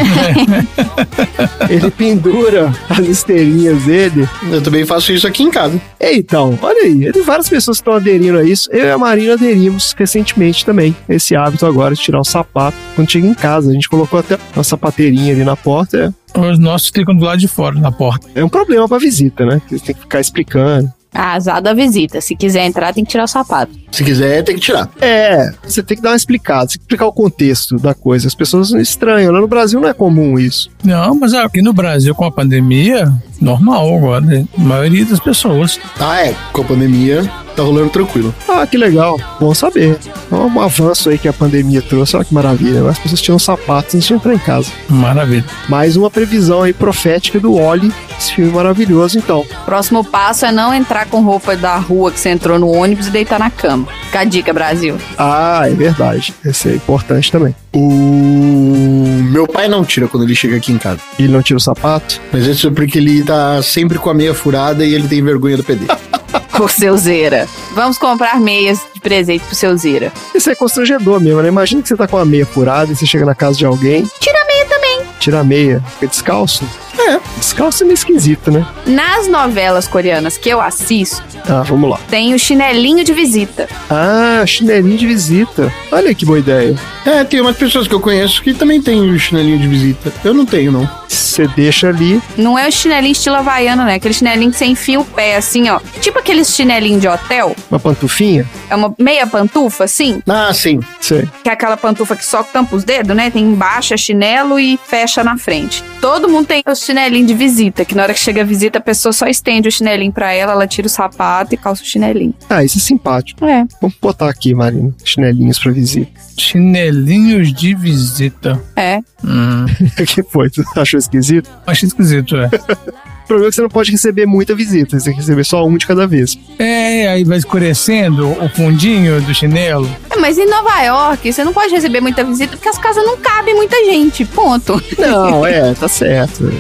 Ele pendura as esteirinhas dele. Eu também faço isso aqui em casa. É, então, olha aí, tem várias pessoas que estão aderindo a isso. Eu e a Marina aderimos recentemente também. Esse hábito agora de tirar o sapato quando chega em casa. A gente colocou até uma sapateirinha ali na porta. Os nossos ficam do lado de fora, na porta. É, é um problema pra visita, né? Eles têm que ficar explicando. Azar da visita. Se quiser entrar, tem que tirar o sapato. Se quiser, tem que tirar. É, você tem que dar uma explicada, você tem que explicar o contexto da coisa. As pessoas estranham, lá no Brasil não é comum isso. Não, mas aqui no Brasil, com a pandemia, normal agora. né? A maioria das pessoas. Ah, é. Com a pandemia, tá rolando tranquilo. Ah, que legal, bom saber. É um avanço aí que a pandemia trouxe, olha que maravilha. As pessoas tiram sapatos antes de entrar em casa. Maravilha. Mais uma previsão aí profética do Oli, esse filme maravilhoso, então. Próximo passo é não entrar com roupa da rua que você entrou no ônibus e deitar na cama. Fica a dica, Brasil. Ah, é verdade. Esse é importante também. O meu pai não tira quando ele chega aqui em casa. Ele não tira o sapato? Mas isso é porque ele tá sempre com a meia furada e ele tem vergonha do PD. Por seu Zera. Vamos comprar meias de presente pro seu Zera. Isso é constrangedor mesmo, né? Imagina que você tá com a meia furada e você chega na casa de alguém, Tira a meia também. tira a meia, fica descalço. É, descalço é meio esquisito, né? Nas novelas coreanas que eu assisto, Tá, vamos lá. tem o chinelinho de visita. Ah, chinelinho de visita. Olha que boa ideia. é, tem umas pessoas que eu conheço que também tem o chinelinho de visita. Eu não tenho, não. Você deixa ali. Não é o chinelinho estilo havaiano, né? Aquele chinelinho que você enfia o pé assim, ó. Tipo aqueles chinelinho de hotel. Uma pantufinha? É uma meia pantufa, assim. Ah, sim. Sei. Que é aquela pantufa que só tampa os dedos, né? Tem embaixo é chinelo e fecha na frente. Todo mundo tem o chinelinho de visita, que na hora que chega a visita, a pessoa só estende o chinelinho pra ela, ela tira o sapato e calça o chinelinho. Ah, isso é simpático. É. Vamos botar aqui, Marina. Chinelinhos pra visita. Chinelinhos de visita. É. Hum, O que foi? Tu achou esquisito? acho esquisito, é. O problema é que você não pode receber muita visita. Você tem que receber só um de cada vez. É, aí vai escurecendo o fundinho do chinelo. É, mas em Nova York, você não pode receber muita visita porque as casas não cabem muita gente. Ponto. Não, é, tá certo.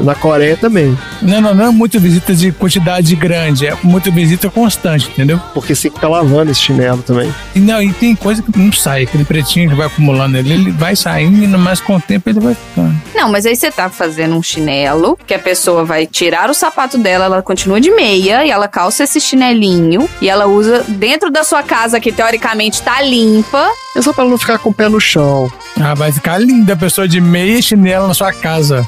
Na Coreia também. Não, não, não é muito visita de quantidade grande, é muito visita constante, entendeu? Porque você fica lavando esse chinelo também. E não, e tem coisa que não sai, aquele pretinho que vai acumulando ele, ele vai saindo, mas com o tempo ele vai ficando. Não, mas aí você tá fazendo um chinelo, que a pessoa vai tirar o sapato dela, ela continua de meia e ela calça esse chinelinho e ela usa dentro da sua casa, que teoricamente tá limpa. É só pra ela não ficar com o pé no chão. Ah, vai ficar linda a pessoa de meia e chinelo na sua casa.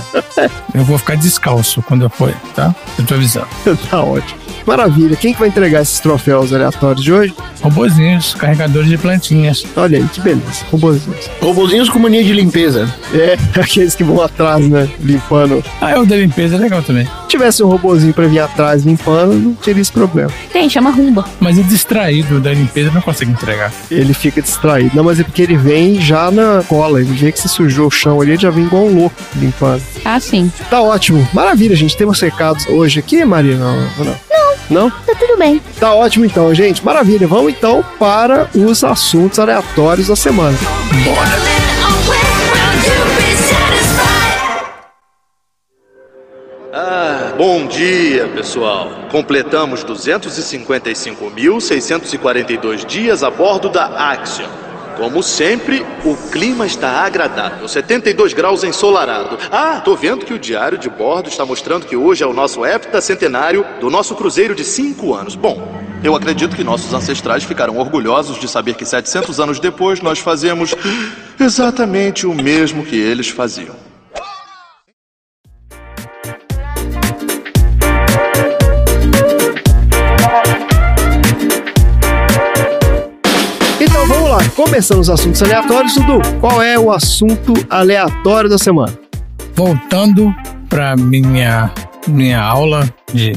eu vou ficar descalço quando eu for, tá? Eu tô avisando. tá ótimo. Maravilha. Quem que vai entregar esses troféus aleatórios de hoje? Robozinhos, carregadores de plantinhas. Olha aí, que beleza. Robozinhos. Robozinhos com mania de limpeza. É, aqueles que vão atrás, né? Limpando. Ah, é o da limpeza é legal também. Se tivesse um robozinho pra vir atrás limpando, não teria esse problema. Tem, chama rumba. Mas é distraído da limpeza, não consegue entregar. Ele fica distraído. Não, mas é porque ele vem já na cola. Ele vê que se sujou o chão ali, ele já vem igual um louco limpando. Ah, sim. Tá ótimo. Maravilha, gente. Temos recados hoje aqui, Maria? Não, não. Não? Tá tudo bem. Tá ótimo então, gente. Maravilha. Vamos então para os assuntos aleatórios da semana. Ah, bom dia, pessoal. Completamos 255.642 dias a bordo da Axiom. Como sempre, o clima está agradável, 72 graus ensolarado. Ah, tô vendo que o diário de bordo está mostrando que hoje é o nosso heptacentenário do nosso cruzeiro de 5 anos. Bom, eu acredito que nossos ancestrais ficaram orgulhosos de saber que 700 anos depois nós fazemos exatamente o mesmo que eles faziam. Começando os assuntos aleatórios, Dudu. Qual é o assunto aleatório da semana? Voltando pra minha, minha aula de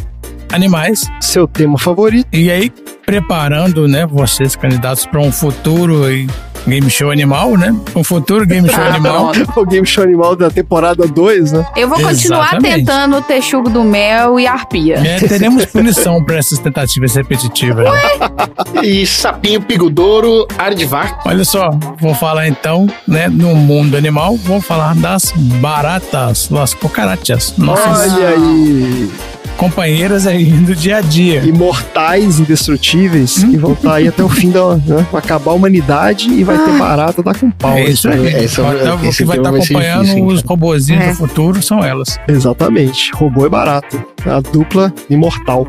animais. Seu tema favorito? E aí, preparando, né, vocês candidatos para um futuro e game show animal, né? Um futuro game show Ah, animal. pronto. o Game Show Animal da temporada 2, né? Eu vou continuar Exatamente. tentando ter chugo do mel e arpia. É, teremos punição para essas tentativas repetitivas. né? E sapinho pigodouro, Ardvar. Olha só, vou falar então, né, no mundo animal, vou falar das baratas, das cucarachas, nossas Olha aí. Companheiras aí do dia a dia. Imortais, indestrutíveis, que vão estar aí até o fim da. Né? Vai acabar a humanidade e vai ter barata dar com pau. É isso aí. É, é o- que vai estar ser acompanhando difícil, os robozinhos É. do futuro são elas. Exatamente. Robô e barato. A dupla imortal.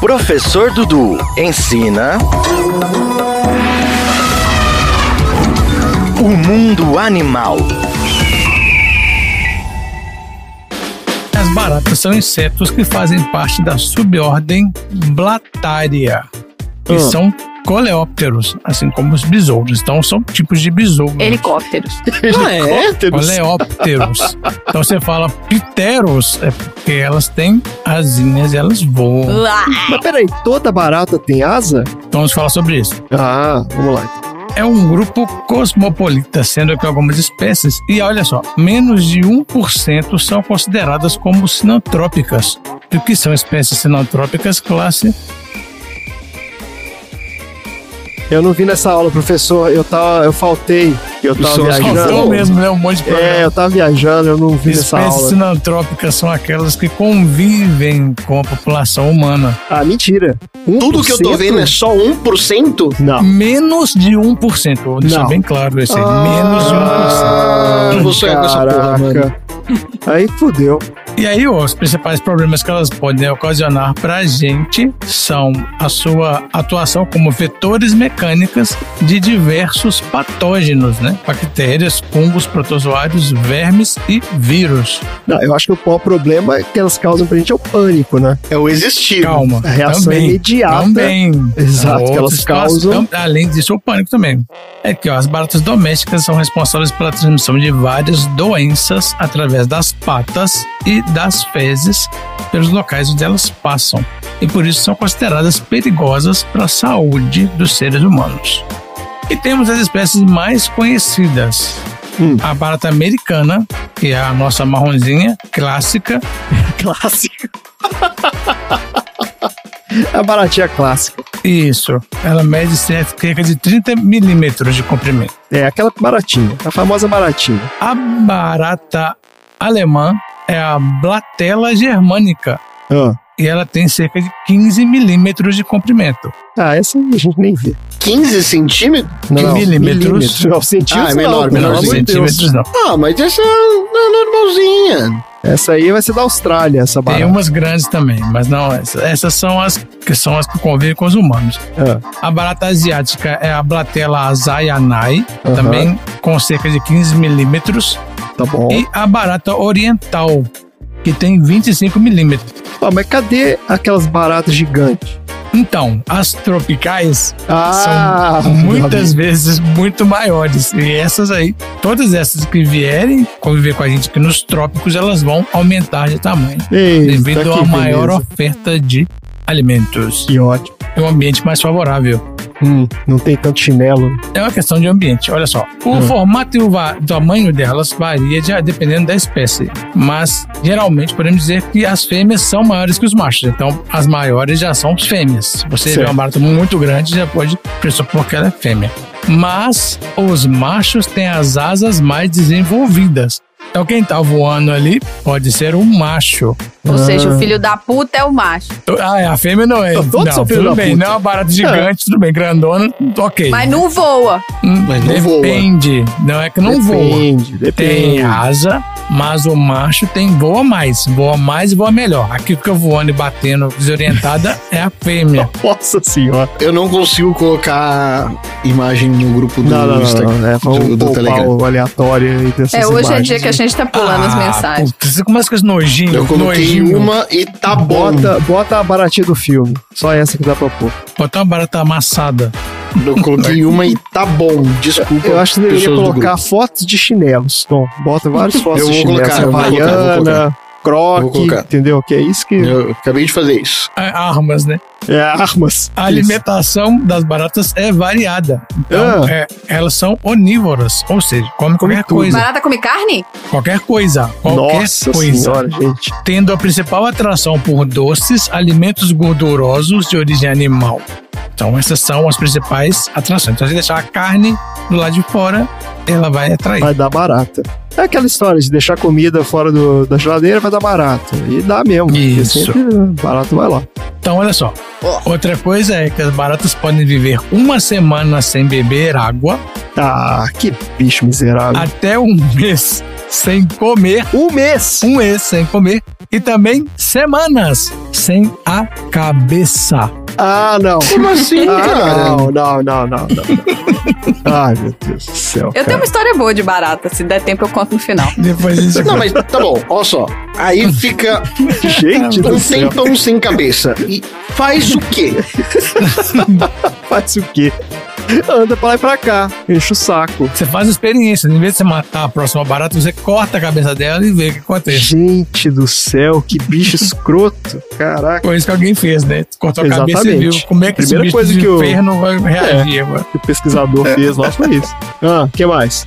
Professor Dudu ensina. O mundo animal. As baratas são insetos que fazem parte da subordem Blattaria, que Ah. são coleópteros, assim como os besouros. Então são tipos de besouros. Helicópteros. Ah, é? Helicópteros. Coleópteros. então você fala pteros, é porque elas têm asinhas e elas voam. Mas peraí, toda barata tem asa? Então vamos falar sobre isso. Ah, vamos lá. É um grupo cosmopolita, sendo que algumas espécies, e olha só, menos de 1% são consideradas como sinantrópicas. E o que são espécies sinantrópicas? Classe Eu não vi nessa aula, professor. Eu, tava, eu faltei. Eu tava São as que viajando. Mesmo, né? Um monte de programa. É, eu tava viajando, eu não vi Espécies aula. sinantrópicas são aquelas que convivem com a população humana. Ah, mentira. 1%? Tudo que eu tô vendo é só 1%? Não. Menos de 1%. Vou deixar Não. bem claro isso aí. Menos de 1%. Ah, eu vou sonhar com essa porra, mano. Aí fudeu. E aí, ó, os principais problemas que elas podem ocasionar pra gente são a sua atuação como vetores mecânicas de diversos patógenos, né? Bactérias, fungos, protozoários, vermes e vírus. Não, eu acho que o maior problema que elas causam pra gente é o pânico, né? É o existir. Calma. A reação também, imediata. Também. Exato, que elas causam. Além disso, o pânico também. É que ó, as baratas domésticas são responsáveis pela transmissão de várias doenças através das patas e das fezes pelos locais onde elas passam. E por isso são consideradas perigosas para a saúde dos seres humanos. E temos as espécies mais conhecidas. Hum. A barata americana, que é a nossa marronzinha clássica, Clássico. A baratinha clássica. Isso. Ela mede cerca de 30 milímetros de comprimento. É, aquela baratinha. A famosa baratinha. A barata alemã é a Blatella germânica. Ah, E ela tem cerca de 15 milímetros de comprimento. ah essa a gente nem vê. 15 centímetros? Não, milímetros. Não, centímetros Ah, é menor, não, menor, centímetros não. Ah, mas essa é normalzinha. Essa aí vai ser da Austrália, essa Tem barata. umas grandes também, mas não essa. Essas são as que são as que convivem com os humanos. Ah, A barata asiática é a Blatella azayanai, Aham. também com cerca de 15 milímetros. tá bom. E a barata oriental, que tem 25 milímetros. Ah, mas cadê aquelas baratas gigantes? Então, as tropicais Ah, são muitas vezes muito maiores. E essas aí, todas essas que vierem conviver com a gente aqui nos trópicos, elas vão aumentar de tamanho. Eita, devido à maior beleza. oferta de alimentos. Que ótimo. É um ambiente mais favorável. Hum, não tem tanto chinelo. É uma questão de ambiente. Olha só, o Hum. formato e o tamanho delas varia de- dependendo da espécie. Mas, geralmente, podemos dizer que as fêmeas são maiores que os machos. Então, as maiores já são fêmeas. Se você vê Certo. uma barata muito grande, já pode pressupor que ela é fêmea. Mas, os machos têm as asas mais desenvolvidas. Então, quem tá voando ali pode ser um macho. Ou seja, Ah. o filho da puta é o macho. Ah, é, a fêmea não é. Não, todos não, são filho tudo da bem. puta. Não é uma barata gigante, tudo bem. Grandona, ok. Mas não voa. Hum, Mas não voa. depende. Não é que não voa. depende, depende. Tem asa, mas o macho tem voa mais. Voa mais e voa melhor. Aqui fica voando e batendo desorientada é a fêmea. Nossa senhora. Eu não consigo colocar imagem no grupo do Não, não, não, Instagram. não. É, do, vamos do poupar Telegram. o aleatório aí dessas É, hoje é imagens. dia que a gente tá pulando as mensagens. você começa com esse nojinho. Eu coloquei nojinho. uma e tá bom. Bota, bota a baratinha do filme. Só essa que dá pra pôr. Botar uma barata amassada. Eu coloquei uma e tá bom. Desculpa. Eu acho que você deveria colocar fotos de chinelos. Tom, bota várias fotos Eu de chinelos. colocar, eu vou colocar, eu vou Havaiana, croque, entendeu? Que é isso que... Eu acabei de fazer isso. É, Armas, né? É armas. A alimentação das baratas é variada. Então, Ah. é, elas são onívoras, ou seja, comem qualquer tudo. coisa. Barata come carne? Qualquer coisa. Qualquer Nossa coisa. senhora, gente. tendo a principal atração por doces, alimentos gordurosos de origem animal. Então, essas são as principais atrações. Então, se deixar a carne do lado de fora, ela vai atrair. Vai dar barata. É aquela história de deixar comida fora do- da geladeira vai dar barata. E dá mesmo. Isso. Sempre barato vai lá. Então, olha só. Outra coisa é que as baratas podem viver uma semana sem beber água, Ah, que bicho miserável. até um mês sem comer, Um mês! um mês sem comer, e também semanas sem a cabeça. Ah, não. Como assim, Ah, cara? não, não, não, não, não. Ai, meu Deus do céu. Eu tenho cara. uma história boa de barata. Se der tempo, eu conto no final. Depois disso. Não, mas tá bom, olha só. Aí fica Gente um tempão sem cabeça. E faz o quê? Faz o quê? Anda pra lá e pra cá. Enche o saco. Você faz a experiência. Em vez de você matar a próxima barata, você corta a cabeça dela e vê o que acontece. Gente do céu, que bicho escroto. Caraca. Foi isso que alguém fez, né? Cortou a cabeça e Exatamente. viu como é que Primeira esse bicho coisa de que o- inferno vai reagir agora. O pesquisador fez lá foi isso. Ah, que mais?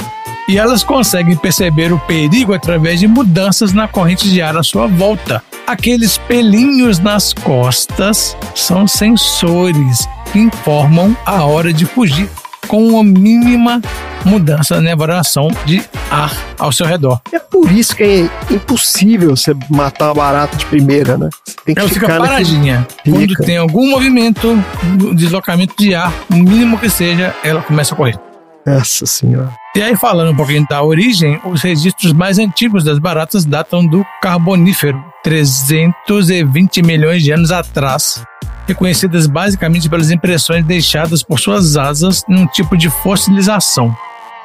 E elas conseguem perceber o perigo através de mudanças na corrente de ar à sua volta. Aqueles pelinhos nas costas são sensores que informam a hora de fugir, com uma mínima mudança na variação de ar ao seu redor. É por isso que é impossível você matar uma barata de primeira, né? Você tem que Ela fica ficar naquele... paradinha. Fica. Quando tem algum movimento, deslocamento de ar, o mínimo que seja, ela começa a correr. Nossa senhora. E aí, falando um pouquinho da origem, os registros mais antigos das baratas datam do Carbonífero, 320 milhões de anos atrás, reconhecidas basicamente pelas impressões deixadas por suas asas num tipo de fossilização.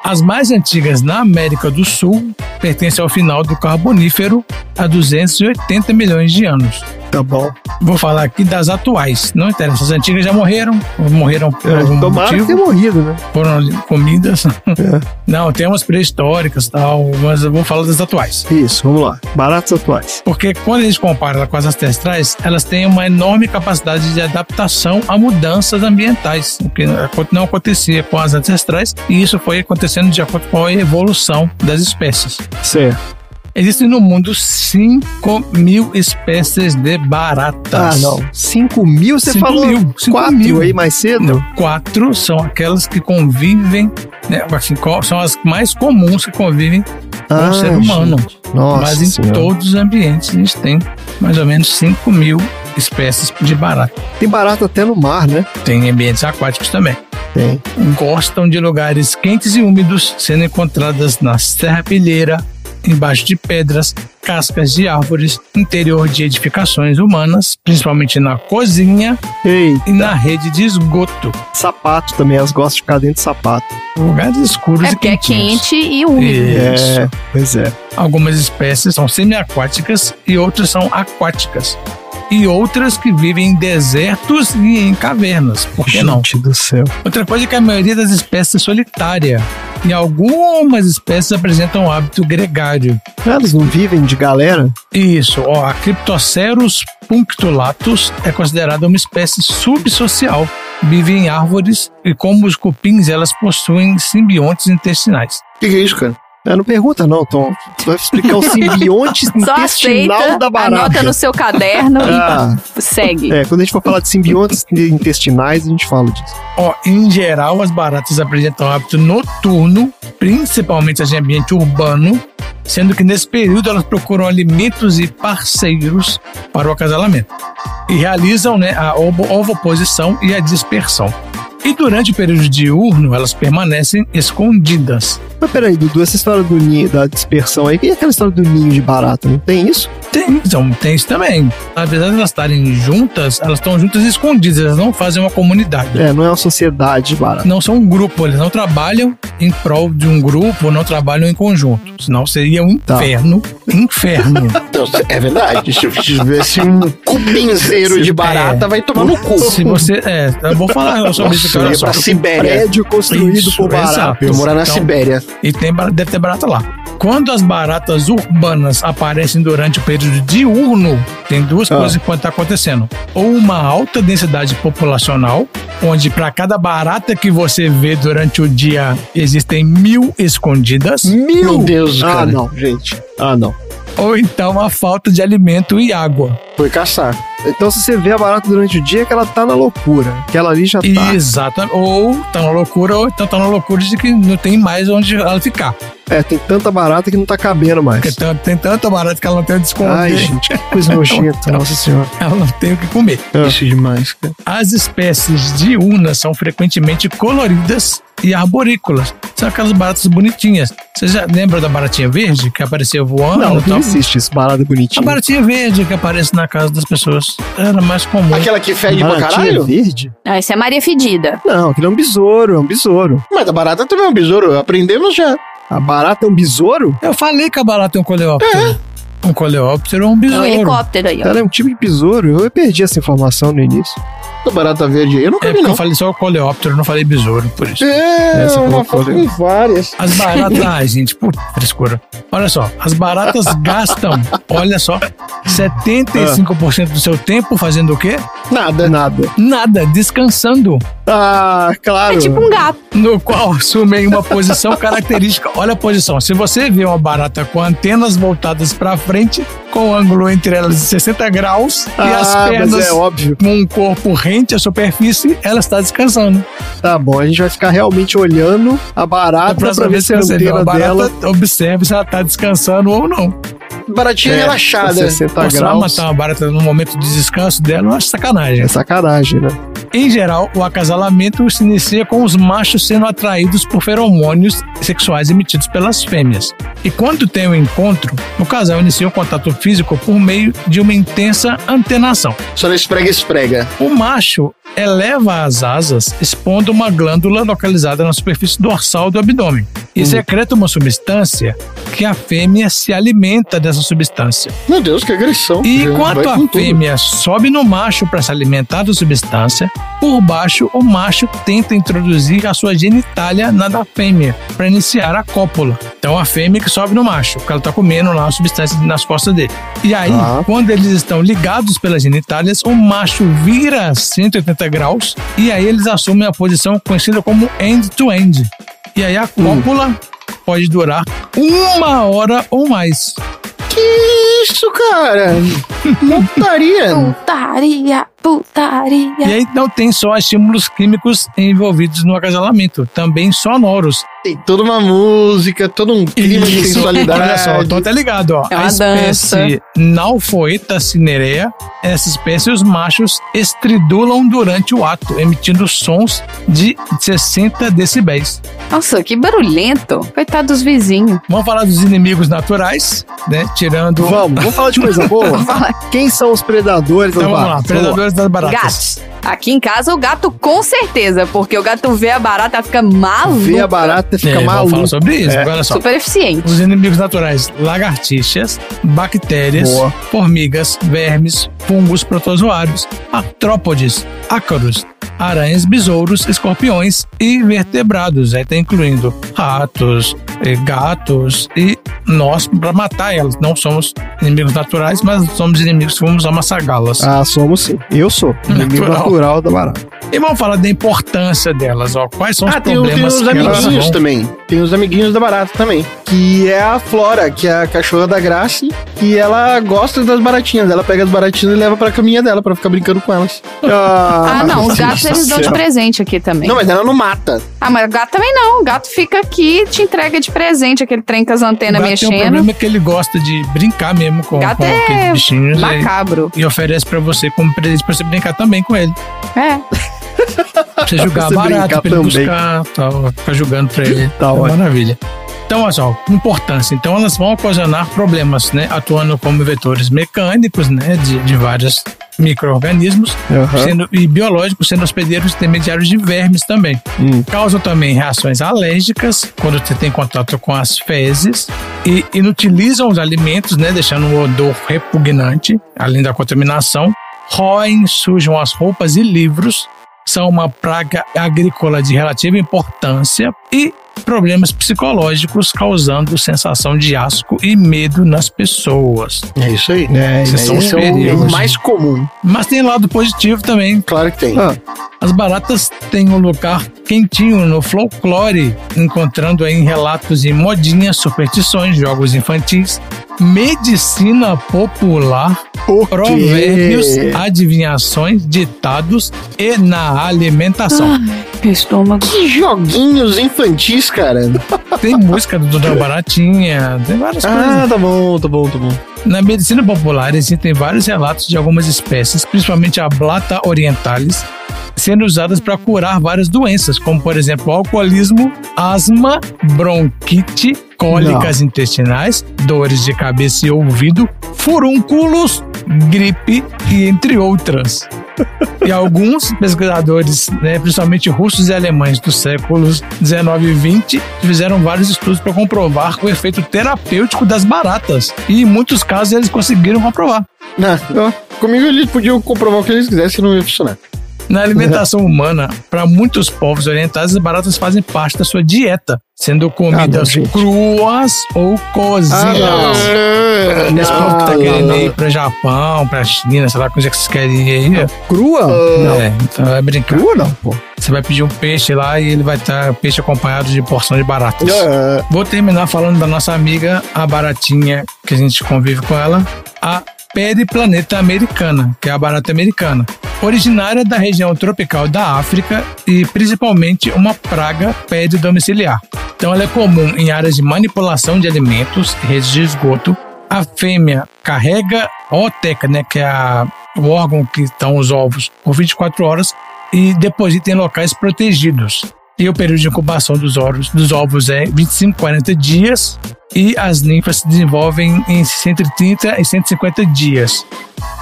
As mais antigas na América do Sul pertencem ao final do Carbonífero, há 280 milhões de anos. Tá bom. Vou falar aqui das atuais. Não interessa, as antigas já morreram, morreram por É, algum tomara motivo tenha morrido, né? foram comidas. Não, tem umas pré-históricas e tal, mas eu vou falar das atuais. Isso, vamos lá. Baratas atuais. Porque quando a gente compara com as ancestrais, elas têm uma enorme capacidade de adaptação a mudanças ambientais, o que não acontecia com as ancestrais, e isso foi acontecendo de acordo com a evolução das espécies. Certo. Existem no mundo 5 mil espécies de baratas. Ah, não. 5 mil? Você Cinco falou mil, cinco 4 mil. aí mais cedo? Não, quatro são aquelas que convivem, né, assim, são as mais comuns que convivem com Ah, o ser humano. gente. Nossa Mas em Senhora. todos os ambientes a gente tem mais ou menos 5 mil espécies de barata. Tem barata até no mar, né? Tem ambientes aquáticos também. Tem. Gostam de lugares quentes e úmidos, sendo encontradas na serrapilheira, embaixo de pedras, cascas de árvores, interior de edificações humanas, principalmente na cozinha Ei, e na rede de esgoto. sapato também, elas gostam de ficar dentro de sapato. Lugares escuros É e porque é quente e úmido. Isso. É, pois é. Algumas espécies são semiaquáticas e outras são aquáticas. E outras que vivem em desertos e em cavernas. Por que não? Gente do céu. Outra coisa é que a maioria das espécies é solitária. E algumas espécies apresentam um hábito gregário. Elas não vivem de galera? Isso, ó, a Cryptocerus punctulatus é considerada uma espécie subsocial. Vive em árvores e, como os cupins, elas possuem simbiontes intestinais. O que, que é isso, cara? É, não pergunta não, Tom. Você vai explicar o simbionte intestinal aceita, da barata. anota no seu caderno Ah. e segue. É, quando a gente for falar de simbiontes intestinais, a gente fala disso. Ó, em geral, as baratas apresentam hábito noturno, principalmente em ambiente urbano, sendo que nesse período elas procuram alimentos e parceiros para o acasalamento. E realizam né, a ovo- ovoposição e a dispersão. E durante o período diurno, elas permanecem escondidas. Mas peraí, Dudu, essa história do ninho, da dispersão aí, e aquela história do ninho de barata? Não tem isso? Tem, então, tem isso também. Apesar de elas estarem juntas, elas estão juntas e escondidas, elas não fazem uma comunidade. É, não é uma sociedade de barata. não são um grupo, eles não trabalham em prol de um grupo, não trabalham em conjunto. Senão seria um Tá. inferno. Inferno. Não, é verdade. Se eu tivesse um cupinzeiro de barata, vai tomar no cu. Se você. É, eu vou falar sobre isso Eu olha ia pra Sibéria. Prédio construído Isso, por barata. exato. Eu morar na Então, Sibéria. E tem, deve ter barata lá. Quando as baratas urbanas aparecem durante o período diurno, tem duas Ah. coisas que podem estar acontecendo. Ou uma alta densidade populacional, onde para cada barata que você vê durante o dia existem mil escondidas. Meu Deus, Ah, cara. não, gente. Ah, não. Ou então a falta de alimento e água. Foi caçar. Então, se você vê a barata durante o dia, é que ela tá na loucura. Que ela ali já tá. Exatamente. Ou tá na loucura, ou então tá na loucura de que não tem mais onde ela ficar. É, tem tanta barata que não tá cabendo mais. Tem, tem tanta barata que ela não tem onde esconder. Ai, gente, que coisa nojenta, nossa senhora. Ela não tem o que comer. Isso é demais, cara. As espécies diurnas são frequentemente coloridas e arborícolas. São aquelas baratas bonitinhas. Você já lembra da baratinha verde que aparecia voando? Não, tal? não existe isso, barata A bonitinha. baratinha verde que aparece na casa das pessoas era mais comum. Aquela que fede pra caralho? verde? Ah, isso é Maria Fedida. Não, aquilo é um besouro, é um besouro. Mas a barata também é um besouro. Aprendemos já. A barata é um besouro? Eu falei que a barata é um coleóptero. Um coleóptero é um É um besouro. helicóptero aí, ó. Ela é um tipo de besouro. Eu perdi essa informação no início. A barata verde aí eu nunca É vi, não. eu falei só coleóptero, não falei besouro, por isso. É, Essa uma foto com várias. As baratas, ai gente, puta frescura. Olha só, as baratas gastam, olha só, 75% do seu tempo fazendo o quê? Nada. Nada. Nada, descansando. Ah, claro. É tipo um gato. No qual assumem uma posição característica. Olha a posição. Se você vê uma barata com antenas voltadas para frente, com um ângulo entre elas de 60 graus e ah, as mas pernas é óbvio. com um corpo rente à superfície, ela está descansando. Tá bom, a gente vai ficar realmente olhando a barata pra ver se que a você vê antena uma barata, dela observe se ela está descansando ou não. Baratinha é relaxada. 60 Você vai graus. matar uma barata no momento de descanso dela, eu acho sacanagem. É sacanagem, né? Em geral, o acasalamento se inicia com os machos sendo atraídos por feromônios sexuais emitidos pelas fêmeas. E quando tem o encontro, o casal inicia o contato físico por meio de uma intensa antenação. Só não esprega, esprega. O macho eleva as asas, expondo uma glândula localizada na superfície dorsal do abdômen e secreta uma substância que a fêmea se alimenta dessa substância. Meu Deus, que agressão. E Já enquanto a com tudo. fêmea sobe no macho para se alimentar da substância, por baixo o macho tenta introduzir a sua genitália na da fêmea para iniciar a cópula. Então a fêmea que sobe no macho, porque ela tá comendo lá a substância nas costas dele. E aí, Tá. quando eles estão ligados pelas genitálias, o macho vira 180 graus e aí eles assumem a posição conhecida como end-to-end. E aí a cópula pode durar uma hora ou mais. Que isso, cara? Putaria. Putaria, putaria. E aí não tem só estímulos químicos envolvidos no acasalamento, também sonoros. Tem toda uma música, todo um clima de Isso. sensualidade. Olha só, tô até ligado, ó. É a uma espécie dança. Nalfoeta cinerea, essa espécie os machos estridulam durante o ato, emitindo sons de 60 decibéis. Nossa, que barulhento. Coitado dos vizinhos. Vamos falar dos inimigos naturais, né? Tirando. Vamos, vamos falar de coisa boa? Quem são os predadores Então vamos lá, baratas? Predadores das baratas. Gatos. Aqui em casa, o gato com certeza, porque o gato vê a barata, fica maluco. Vê a barata, É, fica vamos maluco. falar sobre isso, É. agora olha só. Super eficiente. Os inimigos naturais: lagartixas, bactérias, Boa. formigas, vermes, fungos protozoários, artrópodes, ácaros, aranhas, besouros, escorpiões e vertebrados. Aí tá incluindo ratos, eh, gatos e nós para matar elas. Não somos inimigos naturais, mas somos inimigos que vamos amassagá-las. Ah, somos sim. Eu sou. Inimigo Natural. natural da barata. E vamos falar da importância delas, ó. Quais são os Ah, tem, o- tem problemas os amiguinhos vão... também. Tem os amiguinhos da barata também. Que é a Flora, que é a cachorra da Grace. E ela gosta das baratinhas. Ela pega as baratinhas e leva pra caminha dela pra ficar brincando com elas. Ah, não, os gatos eles dão de presente aqui também. Não, mas ela não mata. Ah, mas o gato também não. O gato fica aqui e te entrega de presente aquele trem com as O antenas tem um mexendo. problema que ele gosta de brincar mesmo com, Gato com é aqueles bichinhos e, Macabro. e oferece pra você como presente pra você brincar também com ele. É. Você jogar Você barato, pra ele também. buscar, tal, ficar jogando pra ele. Tá é maravilha. Então, olha só, importância. Então, elas vão ocasionar problemas, né? Atuando como vetores mecânicos, né? De, de vários micro-organismos sendo, e biológicos, sendo hospedeiros intermediários de vermes também. Hum. Causam também reações alérgicas quando você tem contato com as fezes e inutilizam os alimentos, né, deixando um odor repugnante, além da contaminação. Roem, sujam as roupas e livros, são uma praga agrícola de relativa importância e problemas psicológicos causando sensação de asco e medo nas pessoas. É isso aí. É, Esses são os Esse é o mais comum. Mas tem lado positivo também, Claro que tem. Ah, as baratas têm um lugar quentinho no folclore, encontrando em relatos em modinhas, superstições, jogos infantis, medicina popular, o provérbios, quê? adivinhações, ditados e na alimentação. Meu estômago. Que joguinhos infantis, cara. Tem música do Dona Baratinha, tem várias coisas. Ah, tá bom, tá bom, tá bom. Na medicina popular existem vários relatos de algumas espécies, principalmente a Blata orientalis, sendo usadas para curar várias doenças, como por exemplo alcoolismo, asma, bronquite, cólicas intestinais, dores de cabeça e ouvido, furúnculos, gripe e entre outras. E alguns pesquisadores, né, principalmente russos e alemães dos séculos 19 e 20, fizeram vários estudos para comprovar o efeito terapêutico das baratas. E em muitos casos eles conseguiram comprovar. Não, comigo eles podiam comprovar o que eles quisessem que não ia funcionar. Na alimentação humana, para muitos povos orientais, as baratas fazem parte da sua dieta, sendo comidas gente. cruas ou cozidas. Ah, Nesse povo que tá não. querendo ir pra Japão, pra China, sei lá, coisa que vocês querem ir aí. Crua? Não. É, então vai brincar. Crua não, pô. Você vai pedir um peixe lá e ele vai estar peixe acompanhado de porção de baratas. Ah, Vou terminar falando da nossa amiga, a baratinha, que a gente convive com ela, a periplaneta americana, que é a barata americana. Originária da região tropical da África e principalmente uma praga domiciliar. Então ela é comum em áreas de manipulação de alimentos, redes de esgoto. A fêmea carrega a oteca, né, que é a- o órgão que estão os ovos, por 24 horas e deposita em locais protegidos. E o período de incubação dos ovos, dos ovos é 25, 40 dias e as ninfas se desenvolvem em entre 30 e 150 dias.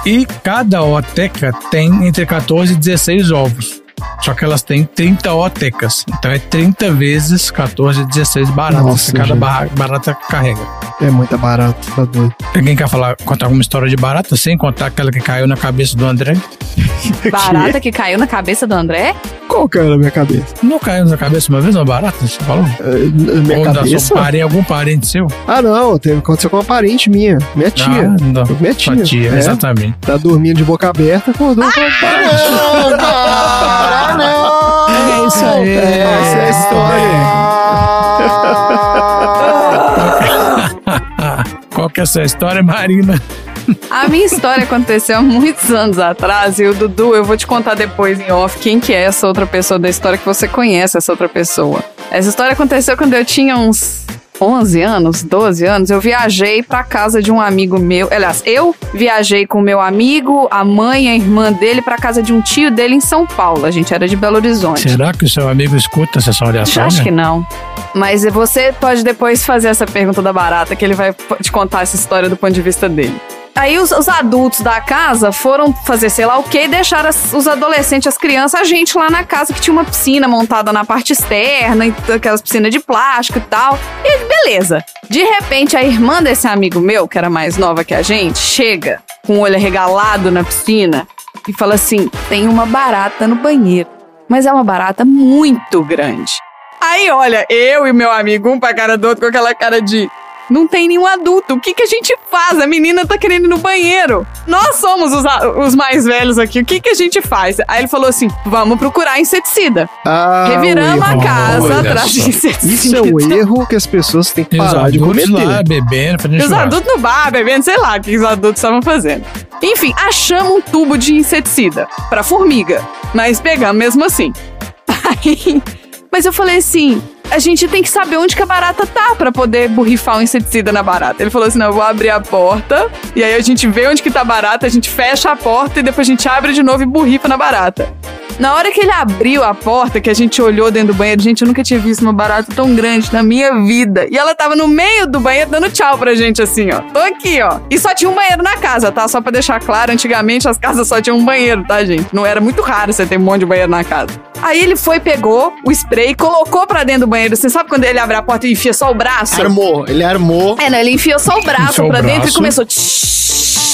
E cada oteca tem entre 14 e 16 ovos. Só que elas têm 30 otecas. Então é 30 vezes 14 e 16 baratas Nossa, cada barra- barata carrega. É muito barato, tá doido. Alguém quer falar, contar alguma história de barata sem contar aquela que caiu na cabeça do André? Barata que caiu na cabeça do André? Qual que era a minha cabeça? Não caiu na cabeça uma vez uma barata? Você falou? Eh, minha Ou cabeça? parente, algum parente seu? Ah, não. Teve, aconteceu com uma parente minha. Minha tia. Ah, não. Minha Sua tia. tia, é. exatamente. Tá dormindo de boca aberta, acordou com a parente. Não, cara, não. É isso aí. Essa é a história. Qual que com essa história, Marina. A minha história aconteceu há muitos anos atrás e o Dudu, eu vou te contar depois em off quem que é essa outra pessoa da história que você conhece essa outra pessoa. Essa história aconteceu quando eu tinha uns 11 anos, 12 anos, eu viajei pra casa de um amigo meu. Aliás, eu viajei com meu amigo, a mãe a irmã dele pra casa de um tio dele em São Paulo. A gente era de Belo Horizonte. Será que o seu amigo escuta essa sua acho que não. Mas você pode depois fazer essa pergunta da barata, que ele vai te contar essa história do ponto de vista dele. Aí os, os adultos da casa foram fazer sei lá o que e deixaram as- os adolescentes, as crianças, a gente lá na casa que tinha uma piscina montada na parte externa, aquelas piscinas de plástico e tal. E beleza. De repente, a irmã desse amigo meu, que era mais nova que a gente, chega com o olho arregalado na piscina e fala assim: tem uma barata no banheiro. Mas é uma barata muito grande. Aí, olha, eu e meu amigo, um pra cara do outro, com aquela cara de. Não tem nenhum adulto. O que, que a gente faz? A menina tá querendo ir no banheiro. Nós somos os, os mais velhos aqui. O que, que a gente faz? Aí ele falou assim: vamos procurar inseticida. Ah, Reviramos a casa atrás de inseticida. Isso é o erro que as pessoas têm que os parar de adultos cometer. lá bebendo, fazendo os adultos no bar, bebendo, sei lá o que os adultos estavam fazendo. Enfim, achamos um tubo de inseticida pra formiga, mas pegamos mesmo assim. Aí, mas eu falei assim, a gente tem que saber onde que a barata tá pra poder borrifar o inseticida na barata. Ele falou assim, não, eu vou abrir a porta, e aí a gente vê onde que tá a barata, a gente fecha a porta e depois a gente abre de novo e borrifa na barata. Na hora que ele abriu a porta, que a gente olhou dentro do banheiro, gente, eu nunca tinha visto uma barata tão grande na minha vida. E ela tava no meio do banheiro dando tchau pra gente, assim, ó. Tô aqui, ó. E só tinha um banheiro na casa, tá? Só pra deixar claro, antigamente as casas só tinham um banheiro, tá, gente? Não era muito raro você ter um monte de banheiro na casa. Aí ele foi, pegou o spray, colocou pra dentro do banheiro. Você sabe quando ele abre a porta e enfia só o braço? Armou, ele armou. É, não, ele enfiou só o braço Enfiou o pra dentro e braço. começou.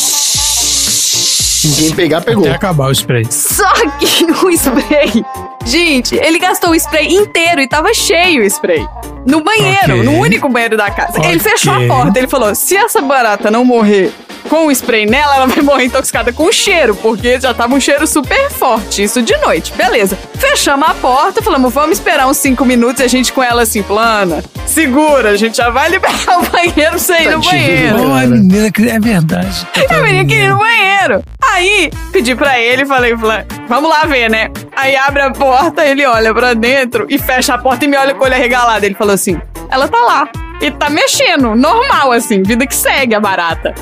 Ninguém pegar, pegou. Até acabar o spray. Só que o spray. Gente, ele gastou o spray inteiro e tava cheio o spray. No banheiro, Ok. no único banheiro da casa. Ele Ok. fechou a porta. Ele falou: se essa barata não morrer com o spray nela, ela vai morrer intoxicada com o cheiro, porque já tava um cheiro super forte. Isso de noite. Beleza. Fechamos a porta, falamos: vamos esperar uns 5 minutos e a gente com ela assim, plana. Segura, a gente já vai liberar o banheiro pra você ir no banheiro. Ô, a menina, que é verdade. Eu menina queria ir no banheiro. Aí, pedi pra ele, falei, falei, vamos lá ver, né? Aí abre a porta, ele olha pra dentro e fecha a porta e me olha com o olho arregalado. Ele falou assim, ela tá lá. E tá mexendo, normal, assim, vida que segue a barata.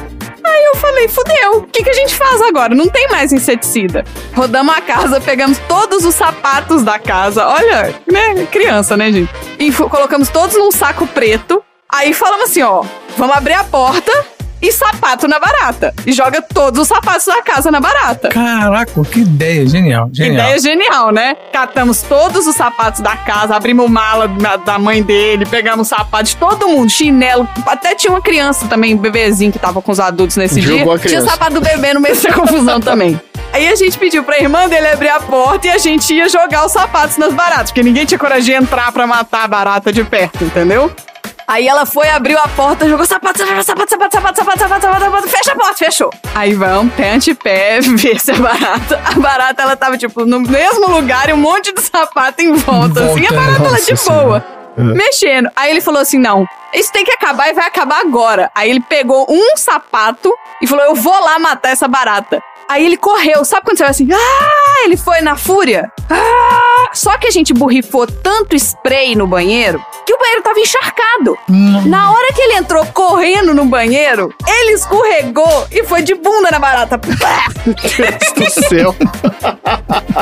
Aí eu falei, fudeu, o que, que a gente faz agora? Não tem mais inseticida. Rodamos a casa, pegamos todos os sapatos da casa. Olha, né? Criança, né, gente? E colocamos todos num saco preto. Aí falamos assim, ó, vamos abrir a porta e sapato na barata. E joga todos os sapatos da casa na barata. Caraca, que ideia. Genial, genial. Ideia genial, né? Catamos todos os sapatos da casa, abrimos mala da- mãe dele, pegamos sapatos de todo mundo, chinelo. Até tinha uma criança também, um bebezinho que tava com os adultos nesse Jogou dia. a criança. Tinha sapato do bebê no meio dessa confusão também. Aí a gente pediu pra irmã dele abrir a porta e a gente ia jogar os sapatos nas baratas, porque ninguém tinha coragem de entrar pra matar a barata de perto, entendeu? Aí ela foi, abriu a porta, jogou sapato, sapato, sapato, sapato, sapato, sapato, sapato, sapato, sapato, fecha a porta, fechou. Aí vamos, pé ante pé, ver se a barata. A barata, ela tava, tipo, no mesmo lugar e um monte de sapato em volta, Em assim, a volta, barata, ela de boa. Mexendo. Aí ele falou assim: não, isso tem que acabar e vai acabar agora. Aí ele pegou um sapato e falou: eu vou lá matar essa barata. Aí ele correu, sabe quando você vai assim? Ah! Ele foi na fúria. Ah! Só que a gente borrifou tanto spray no banheiro que o banheiro tava encharcado. Na hora que ele entrou correndo no banheiro, ele escorregou e foi de bunda na barata. Meu Deus do céu.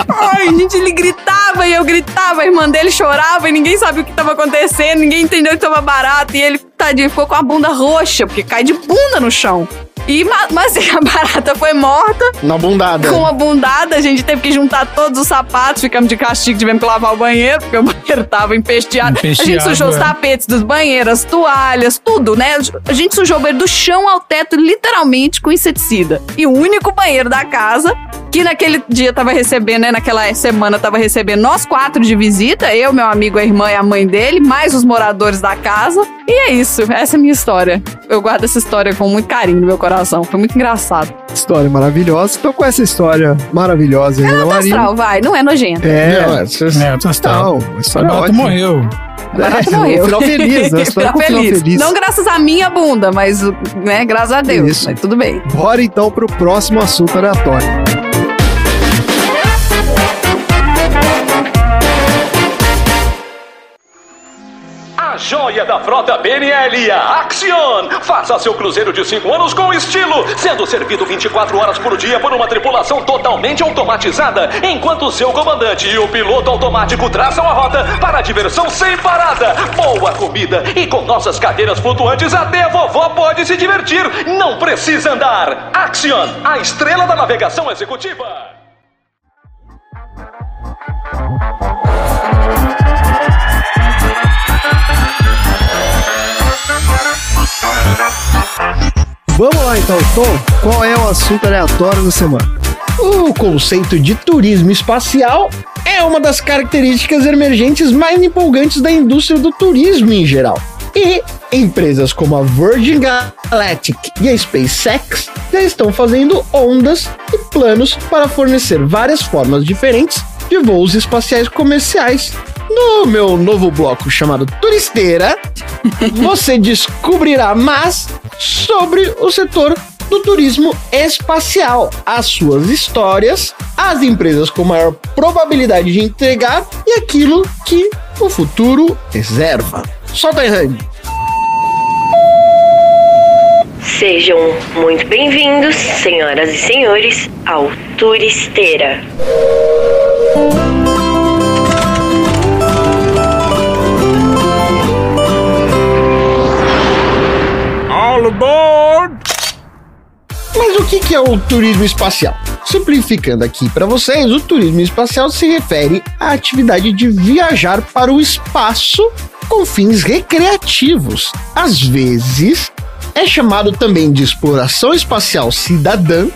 Ai, gente, ele gritava e eu gritava, a irmã dele chorava e ninguém sabia o que tava acontecendo, ninguém entendeu que tava barato e ele, tadinho, ficou com a bunda roxa, porque cai de bunda no chão. E, ma- mas assim, a barata foi morta, Na bundada. com uma bundada, a gente teve que juntar todos os sapatos, ficamos de castigo, tivemos que lavar o banheiro, porque o banheiro tava empesteado. a gente Empesteado, sujou os é. tapetes dos banheiros, as toalhas, tudo, né? A gente sujou o banheiro do chão ao teto, literalmente, com inseticida. E o único banheiro da casa que naquele dia tava recebendo, né? Naquela semana tava recebendo nós quatro de visita, eu, meu amigo, a irmã e a mãe dele, mais os moradores da casa. E é isso, essa é a minha história. Eu guardo essa história com muito carinho no meu coração. Foi muito engraçado. História maravilhosa. Então, com essa história maravilhosa aí, É da nota Marina. astral, vai, não é nojento. É, É, outra história. não, a história é Barato morreu. É, morreu. final feliz, né? Final final feliz. Não graças à minha bunda, mas, né, graças a Deus. Isso. Mas tudo bem. Bora então pro próximo assunto aleatório. Joia da frota BNL, a Axion. Faça seu cruzeiro de 5 anos com estilo, sendo servido 24 horas por dia por uma tripulação totalmente automatizada, enquanto seu comandante e o piloto automático traçam a rota para a diversão sem parada. Boa comida e com nossas cadeiras flutuantes até a vovó pode se divertir. Não precisa andar. Axion, a estrela da navegação executiva. Vamos lá então, Tom. Qual é o assunto aleatório da semana? O conceito de turismo espacial é uma das características emergentes mais empolgantes da indústria do turismo em geral. E empresas como a Virgin Galactic e a SpaceX já estão fazendo ondas e planos para fornecer várias formas diferentes de voos espaciais comerciais. No meu novo bloco chamado Turisteira, você descobrirá mais sobre o setor do turismo espacial, as suas histórias, as empresas com maior probabilidade de entregar e aquilo que o futuro reserva. Solta aí, Randy. Sejam muito bem-vindos, senhoras e senhores, ao Turisteira. All aboard! Mas o que é o turismo espacial? Simplificando aqui para vocês, o turismo espacial se refere à atividade de viajar para o espaço com fins recreativos. Às vezes, é chamado também de exploração espacial cidadã,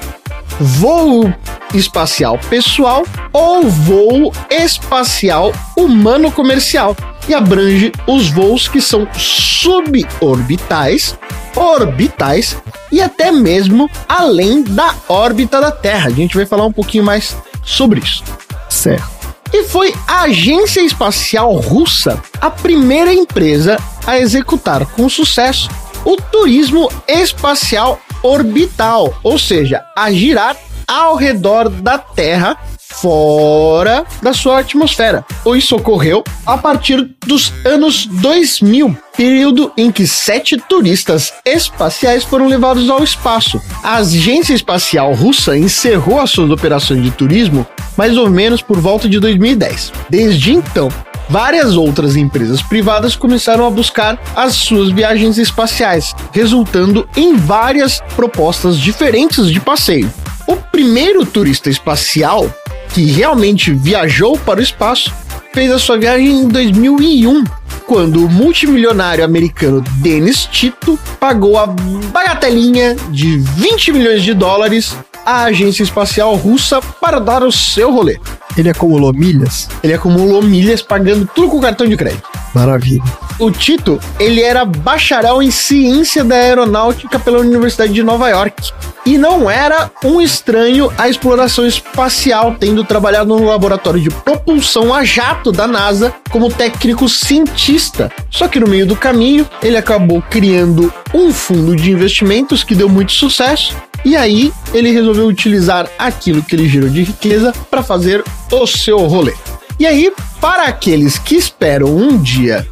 voo espacial pessoal ou voo espacial humano comercial e abrange os voos que são suborbitais, orbitais e até mesmo além da órbita da Terra. A gente vai falar um pouquinho mais sobre isso. Certo. E foi a Agência Espacial Russa a primeira empresa a executar com sucesso o turismo espacial orbital, ou seja, a girar ao redor da Terra fora da sua atmosfera. Isso ocorreu a partir dos anos 2000, período em que sete turistas espaciais foram levados ao espaço. A agência espacial russa encerrou as suas operações de turismo mais ou menos por volta de 2010. Desde então, várias outras empresas privadas começaram a buscar as suas viagens espaciais, resultando em várias propostas diferentes de passeio. O primeiro turista espacial que realmente viajou para o espaço fez a sua viagem em 2001, quando o multimilionário americano Dennis Tito pagou a bagatelinha de 20 milhões de dólares à agência espacial russa para dar o seu rolê. Ele acumulou milhas? Ele acumulou milhas pagando tudo com cartão de crédito. Maravilha. O Tito, ele era bacharel em ciência da aeronáutica pela Universidade de Nova York. E não era um estranho à exploração espacial, tendo trabalhado no laboratório de propulsão a jato da NASA como técnico cientista. Só que no meio do caminho, ele acabou criando um fundo de investimentos que deu muito sucesso. E aí, ele resolveu utilizar aquilo que ele gerou de riqueza para fazer o seu rolê. E aí, para aqueles que esperam um dia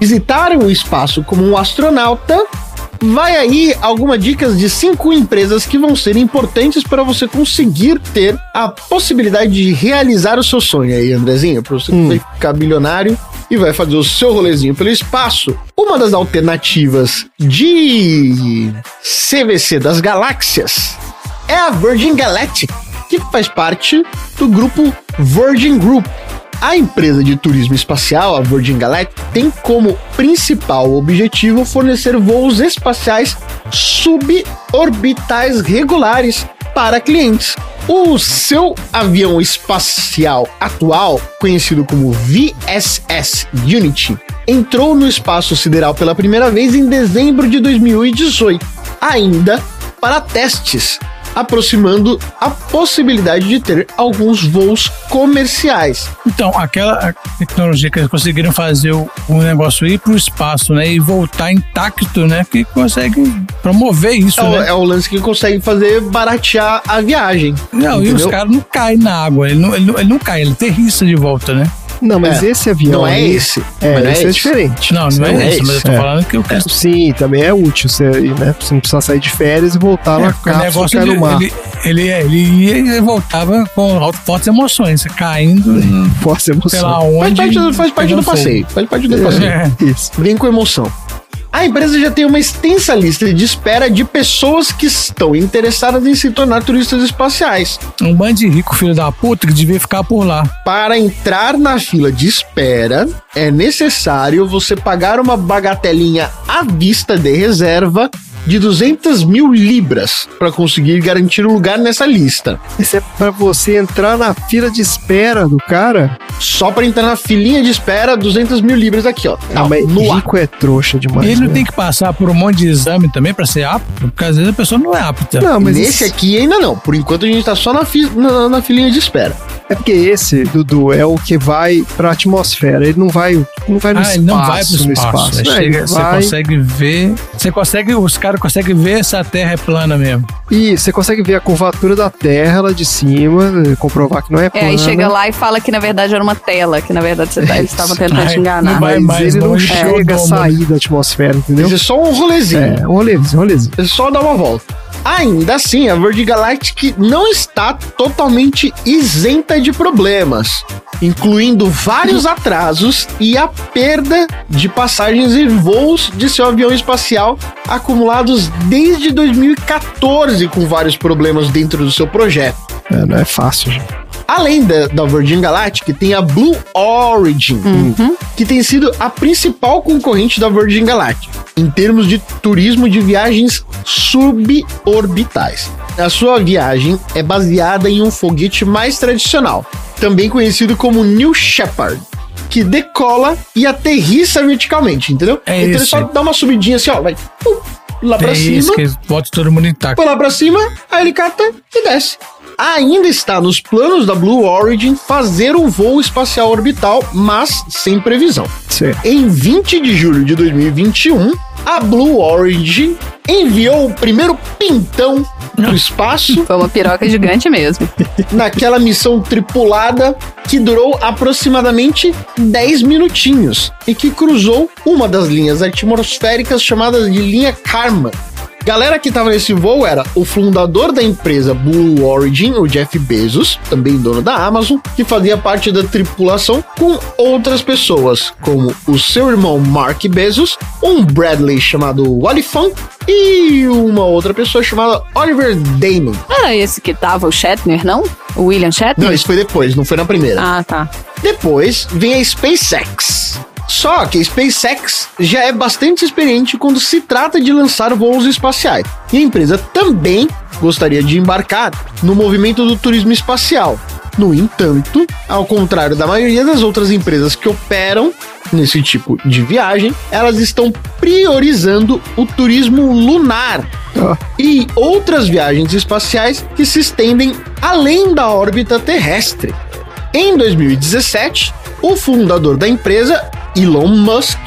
visitarem o espaço como um astronauta, vai aí algumas dicas de cinco empresas que vão ser importantes para você conseguir ter a possibilidade de realizar o seu sonho aí, Andrezinho, para você vai ficar bilionário e vai fazer o seu rolezinho pelo espaço. Uma das alternativas de CVC das galáxias é a Virgin Galactic, que faz parte do grupo Virgin Group. A empresa de turismo espacial, a Virgin Galactic, tem como principal objetivo fornecer voos espaciais suborbitais regulares para clientes. O seu avião espacial atual, conhecido como VSS Unity, entrou no espaço sideral pela primeira vez em dezembro de 2018, ainda para testes, aproximando a possibilidade de ter alguns voos comerciais. Então, aquela tecnologia que eles conseguiram fazer o, o negócio ir para o espaço, né? E voltar intacto, né? Que consegue promover isso, É o, né? é o lance que consegue fazer baratear a viagem. Não, e os entendeu? caras não caem na água. Ele não, ele, não, ele não cai, ele aterrissa de volta, né? Não, mas É, esse avião. não é esse, É, mas não é esse é diferente. Não, não é, esse, mas eu tô é. falando que o É, sim, também é útil. Você, né, você não precisa sair de férias e voltar É, na cápsula negócio cair ele, no mar. ele, ele, é, ele ia e voltava com fortes emoções, caindo em- Força emoção. sei lá Faz onde. parte, do- faz parte do passeio. Faz parte do passeio. É. Isso. Vem com emoção. A empresa já tem uma extensa lista de espera de pessoas que estão interessadas em se tornar turistas espaciais. Um bando de rico filho da puta que devia ficar por lá. Para entrar na fila de espera, é necessário você pagar uma bagatelinha à vista de reserva de 200 mil libras para conseguir garantir um lugar nessa lista. Isso é pra você entrar na fila de espera do cara. Só para entrar na filinha de espera, 200 mil libras aqui, ó. Ah, mas no ar. rico é trouxa demais. Ele não né? tem que passar por um monte de exame também pra ser apto, porque às vezes a pessoa não é apta. Não, mas Nesse esse- aqui ainda não. Por enquanto a gente tá só na, fi- na, na filinha de espera. É porque esse, Dudu, é o que vai pra atmosfera. Ele não vai, não vai no Ah, espaço. ele não vai pro no espaço. espaço. Não, chega- você vai- consegue ver. Você consegue. Os caras conseguem ver se a Terra é plana mesmo. E você consegue ver a curvatura da Terra lá de cima, comprovar que não é É, plana. aí chega lá e fala que na verdade era uma tela, que na verdade você tá- eles estavam tentando te enganar. não vai Mas ele não chega a é sair da atmosfera, entendeu? Isso é só um rolezinho. É, um rolezinho, um rolezinho. É só dar uma volta. Ainda assim, a Virgin Galactic não está totalmente isenta de problemas, incluindo vários atrasos e a perda de passagens e voos de seu avião espacial acumulados desde 2014 com vários problemas dentro do seu projeto. É, não é fácil, gente. Além da, da Virgin Galactic, tem a Blue Origin, que tem sido a principal concorrente da Virgin Galactic em termos de turismo de viagens suborbitais. A sua viagem é baseada em um foguete mais tradicional, também conhecido como New Shepard, que decola e aterrissa verticalmente, entendeu? É então ele esse. só dá uma subidinha assim, ó, vai pum, lá pra É cima isso que bota todo mundo intacto. foi lá pra cima, aí ele cata e desce. Ainda está nos planos da Blue Origin fazer um voo espacial orbital, mas sem previsão. Certo. Em 20 de julho de 2021, a Blue Origin enviou o primeiro pintão pro espaço Foi uma piroca gigante mesmo. naquela missão tripulada que durou aproximadamente 10 minutinhos e que cruzou uma das linhas atmosféricas chamadas de linha Karma. Galera que tava nesse voo era o fundador da empresa Blue Origin, o Jeff Bezos, também dono da Amazon, que fazia parte da tripulação com outras pessoas, como o seu irmão Mark Bezos, um Bradley chamado Wally Funk e uma outra pessoa chamada Oliver Damon. Era esse que tava o Shatner, não? O William Shatner? Não, isso foi depois, não foi na primeira. Ah, tá. Depois vem a SpaceX. Só que a SpaceX já é bastante experiente quando se trata de lançar voos espaciais. E a empresa também gostaria de embarcar no movimento do turismo espacial. No entanto, ao contrário da maioria das outras empresas que operam nesse tipo de viagem, elas estão priorizando o turismo lunar e outras viagens espaciais que se estendem além da órbita terrestre. Em 2017, o fundador da empresa, Elon Musk,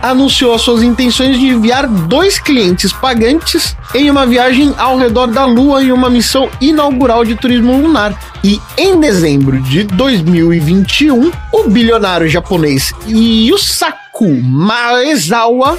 anunciou as suas intenções de enviar dois clientes pagantes em uma viagem ao redor da Lua em uma missão inaugural de turismo lunar. E em dezembro de 2021, o bilionário japonês Yusaku Maezawa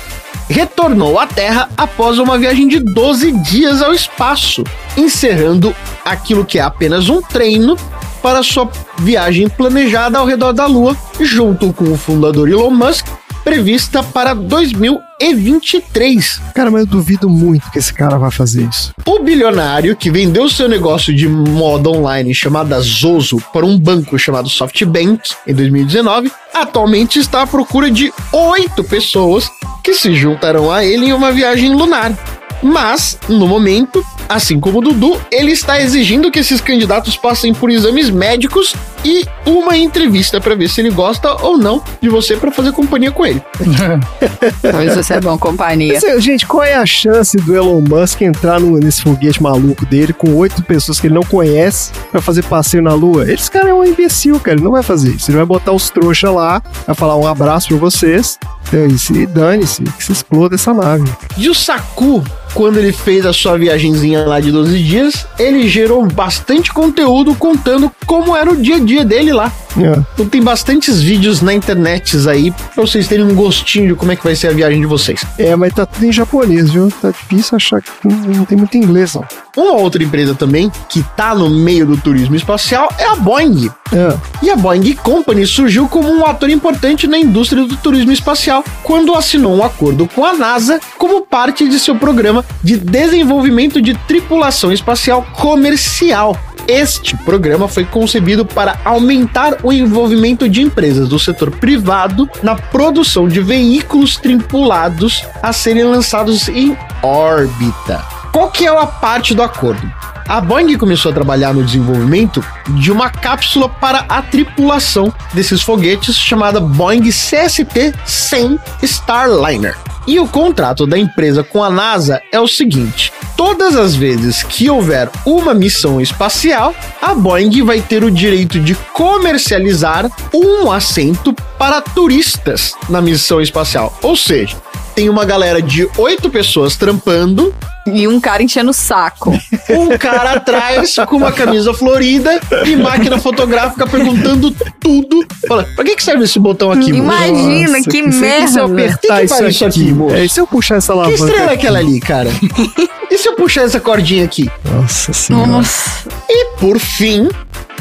retornou à Terra após uma viagem de 12 dias ao espaço, encerrando aquilo que é apenas um treino para sua viagem planejada ao redor da Lua, junto com o fundador Elon Musk, prevista para 2023. Cara, mas eu duvido muito que esse cara vai fazer isso. O bilionário que vendeu seu negócio de moda online chamada Zozo para um banco chamado SoftBank em 2019, atualmente está à procura de oito pessoas que se juntarão a ele em uma viagem lunar. Mas, no momento, assim como o Dudu, ele está exigindo que esses candidatos passem por exames médicos e uma entrevista para ver se ele gosta ou não de você para fazer companhia com ele. Talvez você é bom companhia. Mas, é, gente, qual é a chance do Elon Musk entrar no- nesse foguete maluco dele com oito pessoas que ele não conhece pra fazer passeio na Lua? Esse cara é um imbecil, cara. Ele não vai fazer isso. Ele vai botar os trouxas lá, vai falar um abraço pra vocês. É isso, E dane-se, que se exploda essa nave. E o Saku, quando ele fez a sua viagenzinha lá de 12 dias, ele gerou bastante conteúdo contando como era o dia a dia dele lá. É. Então tem bastantes vídeos na internet aí pra vocês terem um gostinho de como é que vai ser a viagem de vocês. É, mas tá tudo em japonês, viu? Tá difícil achar que não, não tem muito inglês, não. Uma outra empresa também que tá no meio do turismo espacial é a Boeing. É. E a Boeing Company surgiu como um ator importante na indústria do turismo espacial quando assinou um acordo com a NASA como parte de seu programa de desenvolvimento de tripulação espacial comercial. Este programa foi concebido para aumentar o envolvimento de empresas do setor privado na produção de veículos tripulados a serem lançados em órbita. Qual que é a parte do acordo? A Boeing começou a trabalhar no desenvolvimento de uma cápsula para a tripulação desses foguetes chamada Boeing CST-100 Starliner. E o contrato da empresa com a NASA é o seguinte: todas as vezes que houver uma missão espacial, a Boeing vai ter o direito de comercializar um assento para turistas na missão espacial. Ou seja, tem uma galera de oito pessoas trampando E um cara enchendo o saco. um cara atrás com uma camisa florida e máquina fotográfica perguntando tudo. Fala, pra que, que serve esse botão aqui, moço? Imagina, Nossa, que se- Se eu merda. apertar Que que isso, faz isso aqui, aqui, moço? É, e se eu puxar essa Que alavanca estrela é aquela ali, cara? E se eu puxar essa cordinha aqui? Nossa senhora. Nossa. E por fim,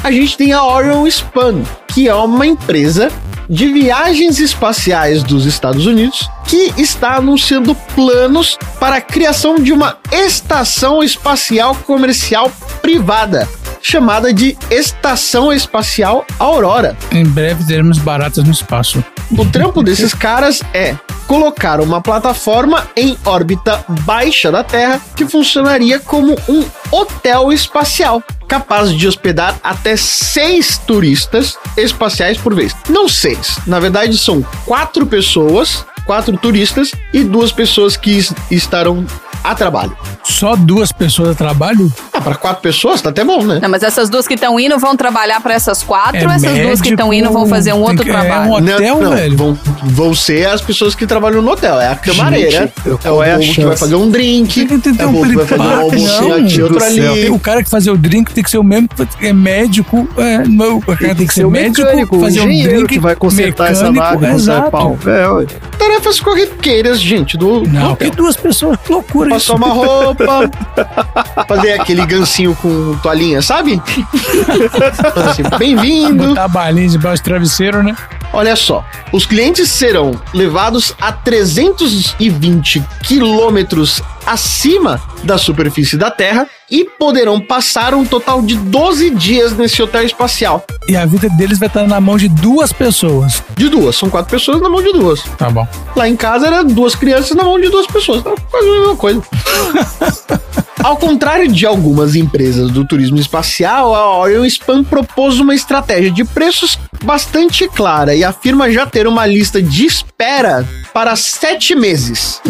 a gente tem a Orion Span, que é uma empresa de viagens espaciais dos Estados Unidos que está anunciando planos para a criação de uma estação espacial comercial privada, chamada de Estação Espacial Aurora. Em breve teremos baratas no espaço. O trampo desses caras é colocar uma plataforma em órbita baixa da Terra que funcionaria como um hotel espacial, capaz de hospedar até seis turistas espaciais por vez. Não seis, na verdade são quatro pessoas, quatro turistas e duas pessoas que es- estarão a trabalho. Só duas pessoas a trabalho? Ah, para quatro pessoas tá até bom, né? Não, mas essas duas que estão indo vão trabalhar para essas quatro, É ou essas duas que estão médico, indo vão fazer um tem outro que- é trabalho? um hotel, não, não, velho? Vão, vão ser as pessoas que trabalham no hotel. É a camareira, Gente, é o é que vai fazer um drink, Tem que ter é o um que vai fazer um não. aqui, outro ali. O cara que fazer o drink tem que ser o mesmo que é médico. É, não, o cara tem, que ser o médico, mecânico, o fazer um drink. que vai consertar essa mecânico, nave, consertar exato. pau. É. Tarefas corriqueiras, gente, do, do Não, hotel. que duas pessoas, que loucura Passar isso. uma roupa, fazer aquele gancinho com toalhinha, sabe? Assim, bem-vindo. Botar balinha debaixo do travesseiro, né? Olha só, os clientes serão levados a 320 quilômetros acima da superfície da Terra e poderão passar um total de 12 dias nesse hotel espacial. E a vida deles vai estar na mão de duas pessoas. De duas, são quatro pessoas na mão de duas. Tá bom. Lá em casa era duas crianças na mão de duas pessoas. Então, quase a mesma coisa. Ao contrário de algumas empresas do turismo espacial, a Orion Span propôs uma estratégia de preços bastante clara e afirma já ter uma lista de espera para sete meses.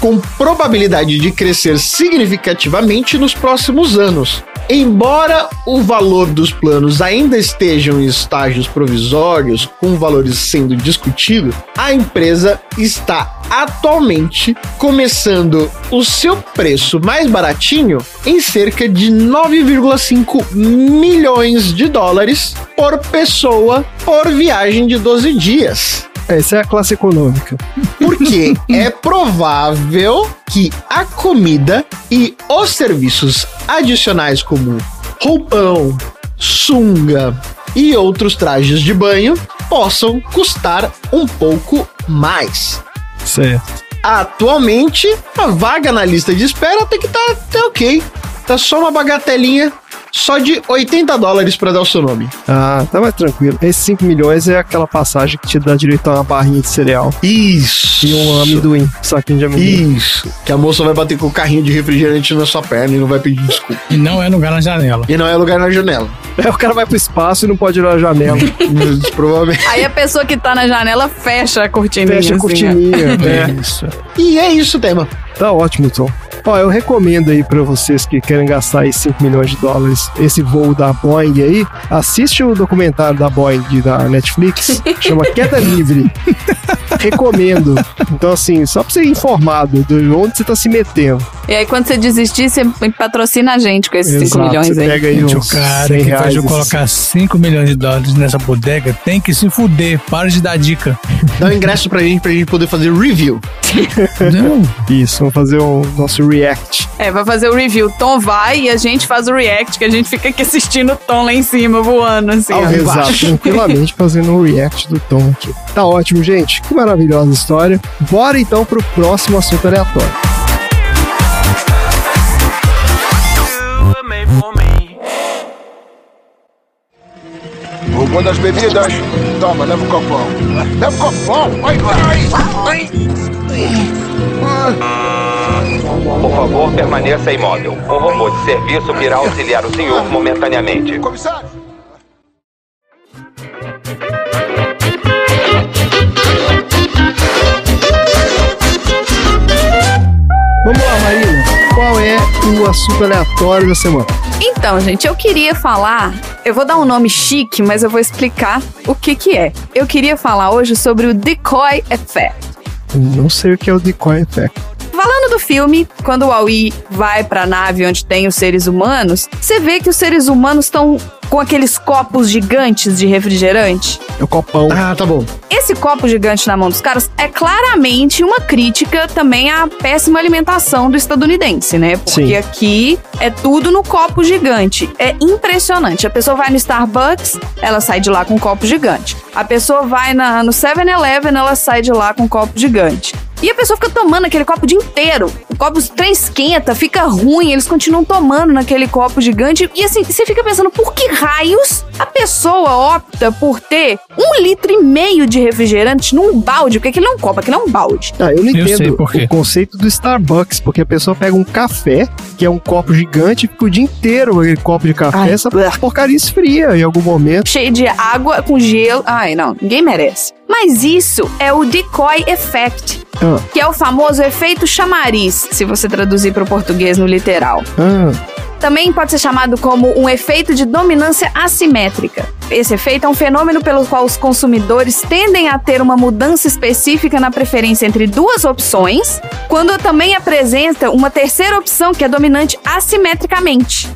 Com probabilidade de crescer significativamente nos próximos anos. Embora o valor dos planos ainda estejam em estágios provisórios, com valores sendo discutidos, a empresa está atualmente começando o seu preço mais baratinho em cerca de 9,5 milhões de dólares por pessoa por viagem de 12 dias. Essa é a classe econômica. Porque é provável que a comida e os serviços adicionais como roupão, sunga e outros trajes de banho possam custar um pouco mais. Certo. Atualmente, a vaga na lista de espera tem que estar tá, tá ok. Tá só uma bagatelinha só de 80 dólares pra dar o seu nome. Ah, tá mais tranquilo. Esses 5 milhões é aquela passagem que te dá direito a uma barrinha de cereal. Isso. E um amendoim, saquinho de amendoim. Isso. Que a moça vai bater com o carrinho de refrigerante na sua perna e não vai pedir desculpa. E não é lugar na janela. E não é lugar na janela. É, o cara vai pro espaço e não pode ir na janela. Provavelmente. Aí a pessoa que tá na janela fecha a cortininha. Fecha a assim, cortininha. ó. é. Isso. E é isso o tema. Tá ótimo, Tom. Ó, eu recomendo aí pra vocês que querem gastar aí 5 milhões de dólares esse voo da Boeing aí, assiste o documentário da Boeing da Netflix, chama Queda Livre. recomendo. Então, assim, só pra você ir informado de onde você tá se metendo. E aí, quando você desistir, você patrocina a gente com esses 5 Exato, milhões você aí. pega aí Gente, o cara 100 que faz eu colocar 5 milhões de dólares nessa bodega tem que se fuder. Para de dar dica. Dá um ingresso pra gente, pra gente poder fazer review. Não. Isso, vamos fazer o nosso react. É, vai fazer o review. O Tom vai e a gente faz o react, que a gente fica aqui assistindo o Tom lá em cima, voando, assim. ó. Exato, tranquilamente fazendo um react do Tom aqui. Tá ótimo, gente. Que maravilhosa história. Bora então pro próximo assunto aleatório. Roubando as bebidas. Toma, leva o copão. Leva o copão. Vai, vai. vai. Por favor, permaneça imóvel. Um robô de serviço virá auxiliar o senhor momentaneamente. Comissário. Vamos lá, Marina. Qual é o assunto aleatório da semana? Então, gente, eu queria falar. Eu vou dar um nome chique, mas eu vou explicar o que que é. Eu queria falar hoje sobre o Decoy Effect. Não sei o que é o Decoy Effect. Falando do filme, quando o Aoi vai pra nave onde tem os seres humanos, você vê que os seres humanos estão com aqueles copos gigantes de refrigerante. É o copão. Ah, tá bom. Esse copo gigante na mão dos caras é claramente uma crítica também à péssima alimentação do estadunidense, né? Porque Sim. aqui é tudo no copo gigante. É impressionante. A pessoa vai no Starbucks, ela sai de lá com um copo gigante. A pessoa vai na- no 7-Eleven, ela sai de lá com um copo gigante. E a pessoa fica tomando aquele copo o dia inteiro. O copo trem esquenta, fica ruim, eles continuam tomando naquele copo gigante. E assim, você fica pensando, por que raios a pessoa opta por ter um litro e meio de refrigerante num balde? Porque aquilo não é um copo, aquilo é um balde. Ah, eu não Eu entendo por quê. o conceito do Starbucks, porque a pessoa pega um café, que é um copo gigante, e fica o dia inteiro aquele copo de café, Ai, essa blá. porcaria esfria em algum momento. Cheio de água com gelo. Ai, não, ninguém merece. Mas isso é o decoy effect, Ah, que é o famoso efeito chamariz, se você traduzir para o português no literal. ah, Também pode ser chamado como um efeito de dominância assimétrica. Esse efeito é um fenômeno pelo qual os consumidores tendem a ter uma mudança específica na preferência entre duas opções, quando também apresenta uma terceira opção que é dominante assimetricamente.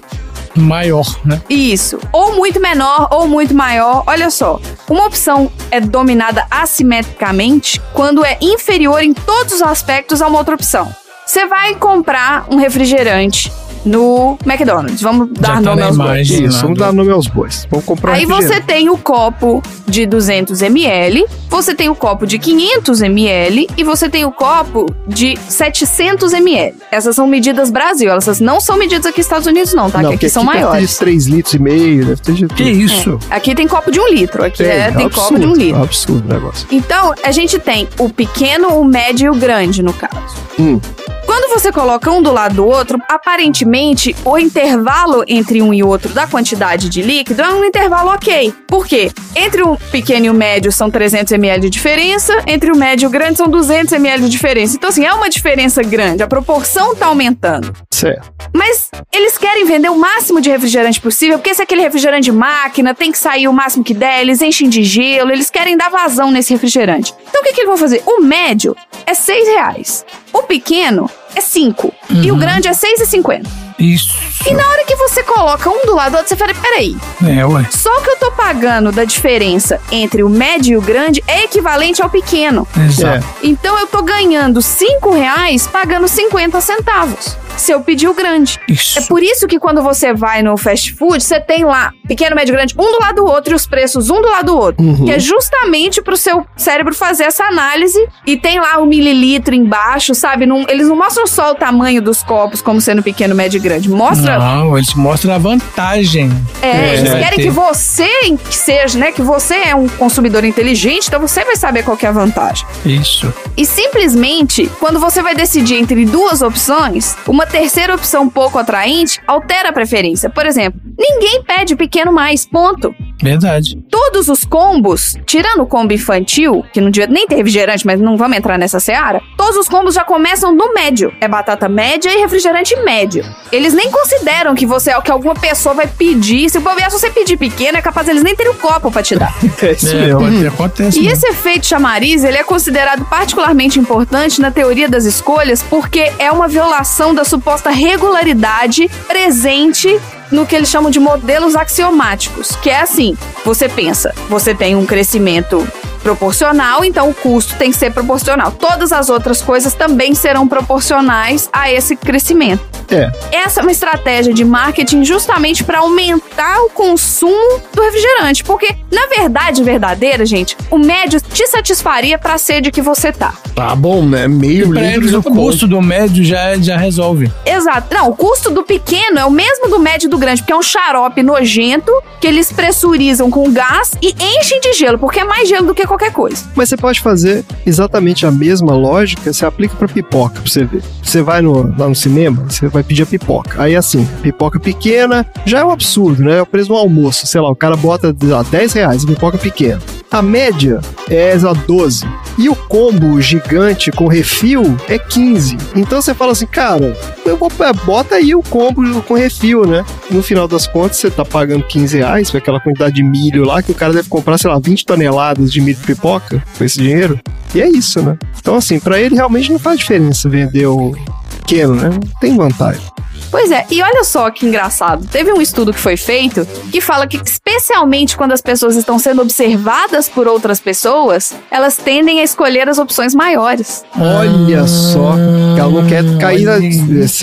Maior, né? Isso. Ou muito menor ou muito maior. Olha só. Uma opção é dominada assimetricamente quando é inferior em todos os aspectos a uma outra opção. Você vai comprar um refrigerante no McDonald's. Vamos dar tá nome na aos bois. isso, vamos dar nome aos bois. Vamos comprar Aí você tem o copo de 200 ml, você tem o copo de 500 ml e você tem o copo de 700 ml. Essas são medidas Brasil, essas não são medidas aqui nos Estados Unidos não, tá? Não, que porque aqui são maiores. de 3 litros e meio, deve ter de Que isso? É. Aqui tem copo de um litro, aqui é, tem copo absurdo, de um litro. Absurdo o negócio. Então, a gente tem o pequeno, o médio e o grande, no caso. Hum. Quando você coloca um do lado do outro, aparentemente o intervalo entre um e outro da quantidade de líquido é um intervalo ok. Por quê? Entre o pequeno e o médio são 300 ml de diferença, entre o médio e o grande são 200 ml de diferença. Então, assim, é uma diferença grande, a proporção tá aumentando. Certo. Mas eles querem vender o máximo de refrigerante possível, porque esse é aquele refrigerante de máquina, tem que sair o máximo que der, eles enchem de gelo, eles querem dar vazão nesse refrigerante. Então o que, que eles vão fazer? O médio é 6 reais. O pequeno é 5. E o grande é 6,50. Isso. E na hora que você coloca um do lado do outro, você fala, peraí, É, ué. só o que eu tô pagando da diferença entre o médio e o grande é equivalente ao pequeno. Exato. Então eu tô ganhando 5 reais pagando 50 centavos. se eu pedir o grande. Isso. É por isso que quando você vai no fast food, você tem lá pequeno, médio, grande, um do lado do outro e os preços um do lado do outro. Uhum. Que é justamente pro seu cérebro fazer essa análise e tem lá o mililitro embaixo, sabe? Não- eles não mostram só o tamanho dos copos como sendo pequeno, médio e grande. Mostra Não, eles mostram a vantagem. é, eles vai querem ter. que você que seja, né? Que você é um consumidor inteligente, então você vai saber qual que é a vantagem. Isso. E simplesmente, quando você vai decidir entre duas opções, uma terceira opção pouco atraente altera a preferência. Por exemplo, ninguém pede pequeno mais, ponto. Verdade. Todos os combos, tirando o combo infantil, que não devia nem ter refrigerante, mas não vamos entrar nessa seara, todos os combos já começam no médio. É batata média e refrigerante médio. Eles nem consideram que você é o que alguma pessoa vai pedir. Se bobear, se você pedir pequeno, é capaz eles nem terem o copo pra te dar. É isso É, mesmo. acontece. E mesmo. esse efeito chamariz, ele é considerado particularmente importante na teoria das escolhas porque é uma violação da suposta regularidade presente no que eles chamam de modelos axiomáticos, que é assim, você pensa, você tem um crescimento proporcional, então o custo tem que ser proporcional. Todas as outras coisas também serão proporcionais a esse crescimento. É. Essa é uma estratégia de marketing justamente para aumentar o consumo do refrigerante, porque na verdade verdadeira, gente, o médio te satisfaria para a sede que você tá. Tá bom, né? Meio litro o custo do médio já, já resolve. Exato. Não, o custo do pequeno é o mesmo do médio e do grande, porque é um xarope nojento que eles pressurizam com gás e enchem de gelo, porque é mais gelo do que qualquer coisa. Mas você pode fazer exatamente a mesma lógica, você aplica pra pipoca, pra você ver. Você vai no, lá no cinema, você vai pedir a pipoca. Aí assim, pipoca pequena já é um absurdo, né? É o preço do almoço. Sei lá, o cara bota sei lá, 10 reais pipoca pequena. A média é lá, 12. E o combo gigante com refil é 15. Então você fala assim, cara, vou, é, bota aí o combo com refil, né? No final das contas, você tá pagando 15 reais por aquela quantidade de milho lá que o cara deve comprar, sei lá, 20 toneladas de milho de pipoca com esse dinheiro. E é isso, né? Então, assim, pra ele realmente não faz diferença vender o pequeno, né? Não tem vantagem. Pois é, e olha só que engraçado. Teve um estudo que foi feito que fala que, especialmente quando as pessoas estão sendo observadas por outras pessoas, elas tendem a escolher as opções maiores. Olha só, que ela não quer cair na.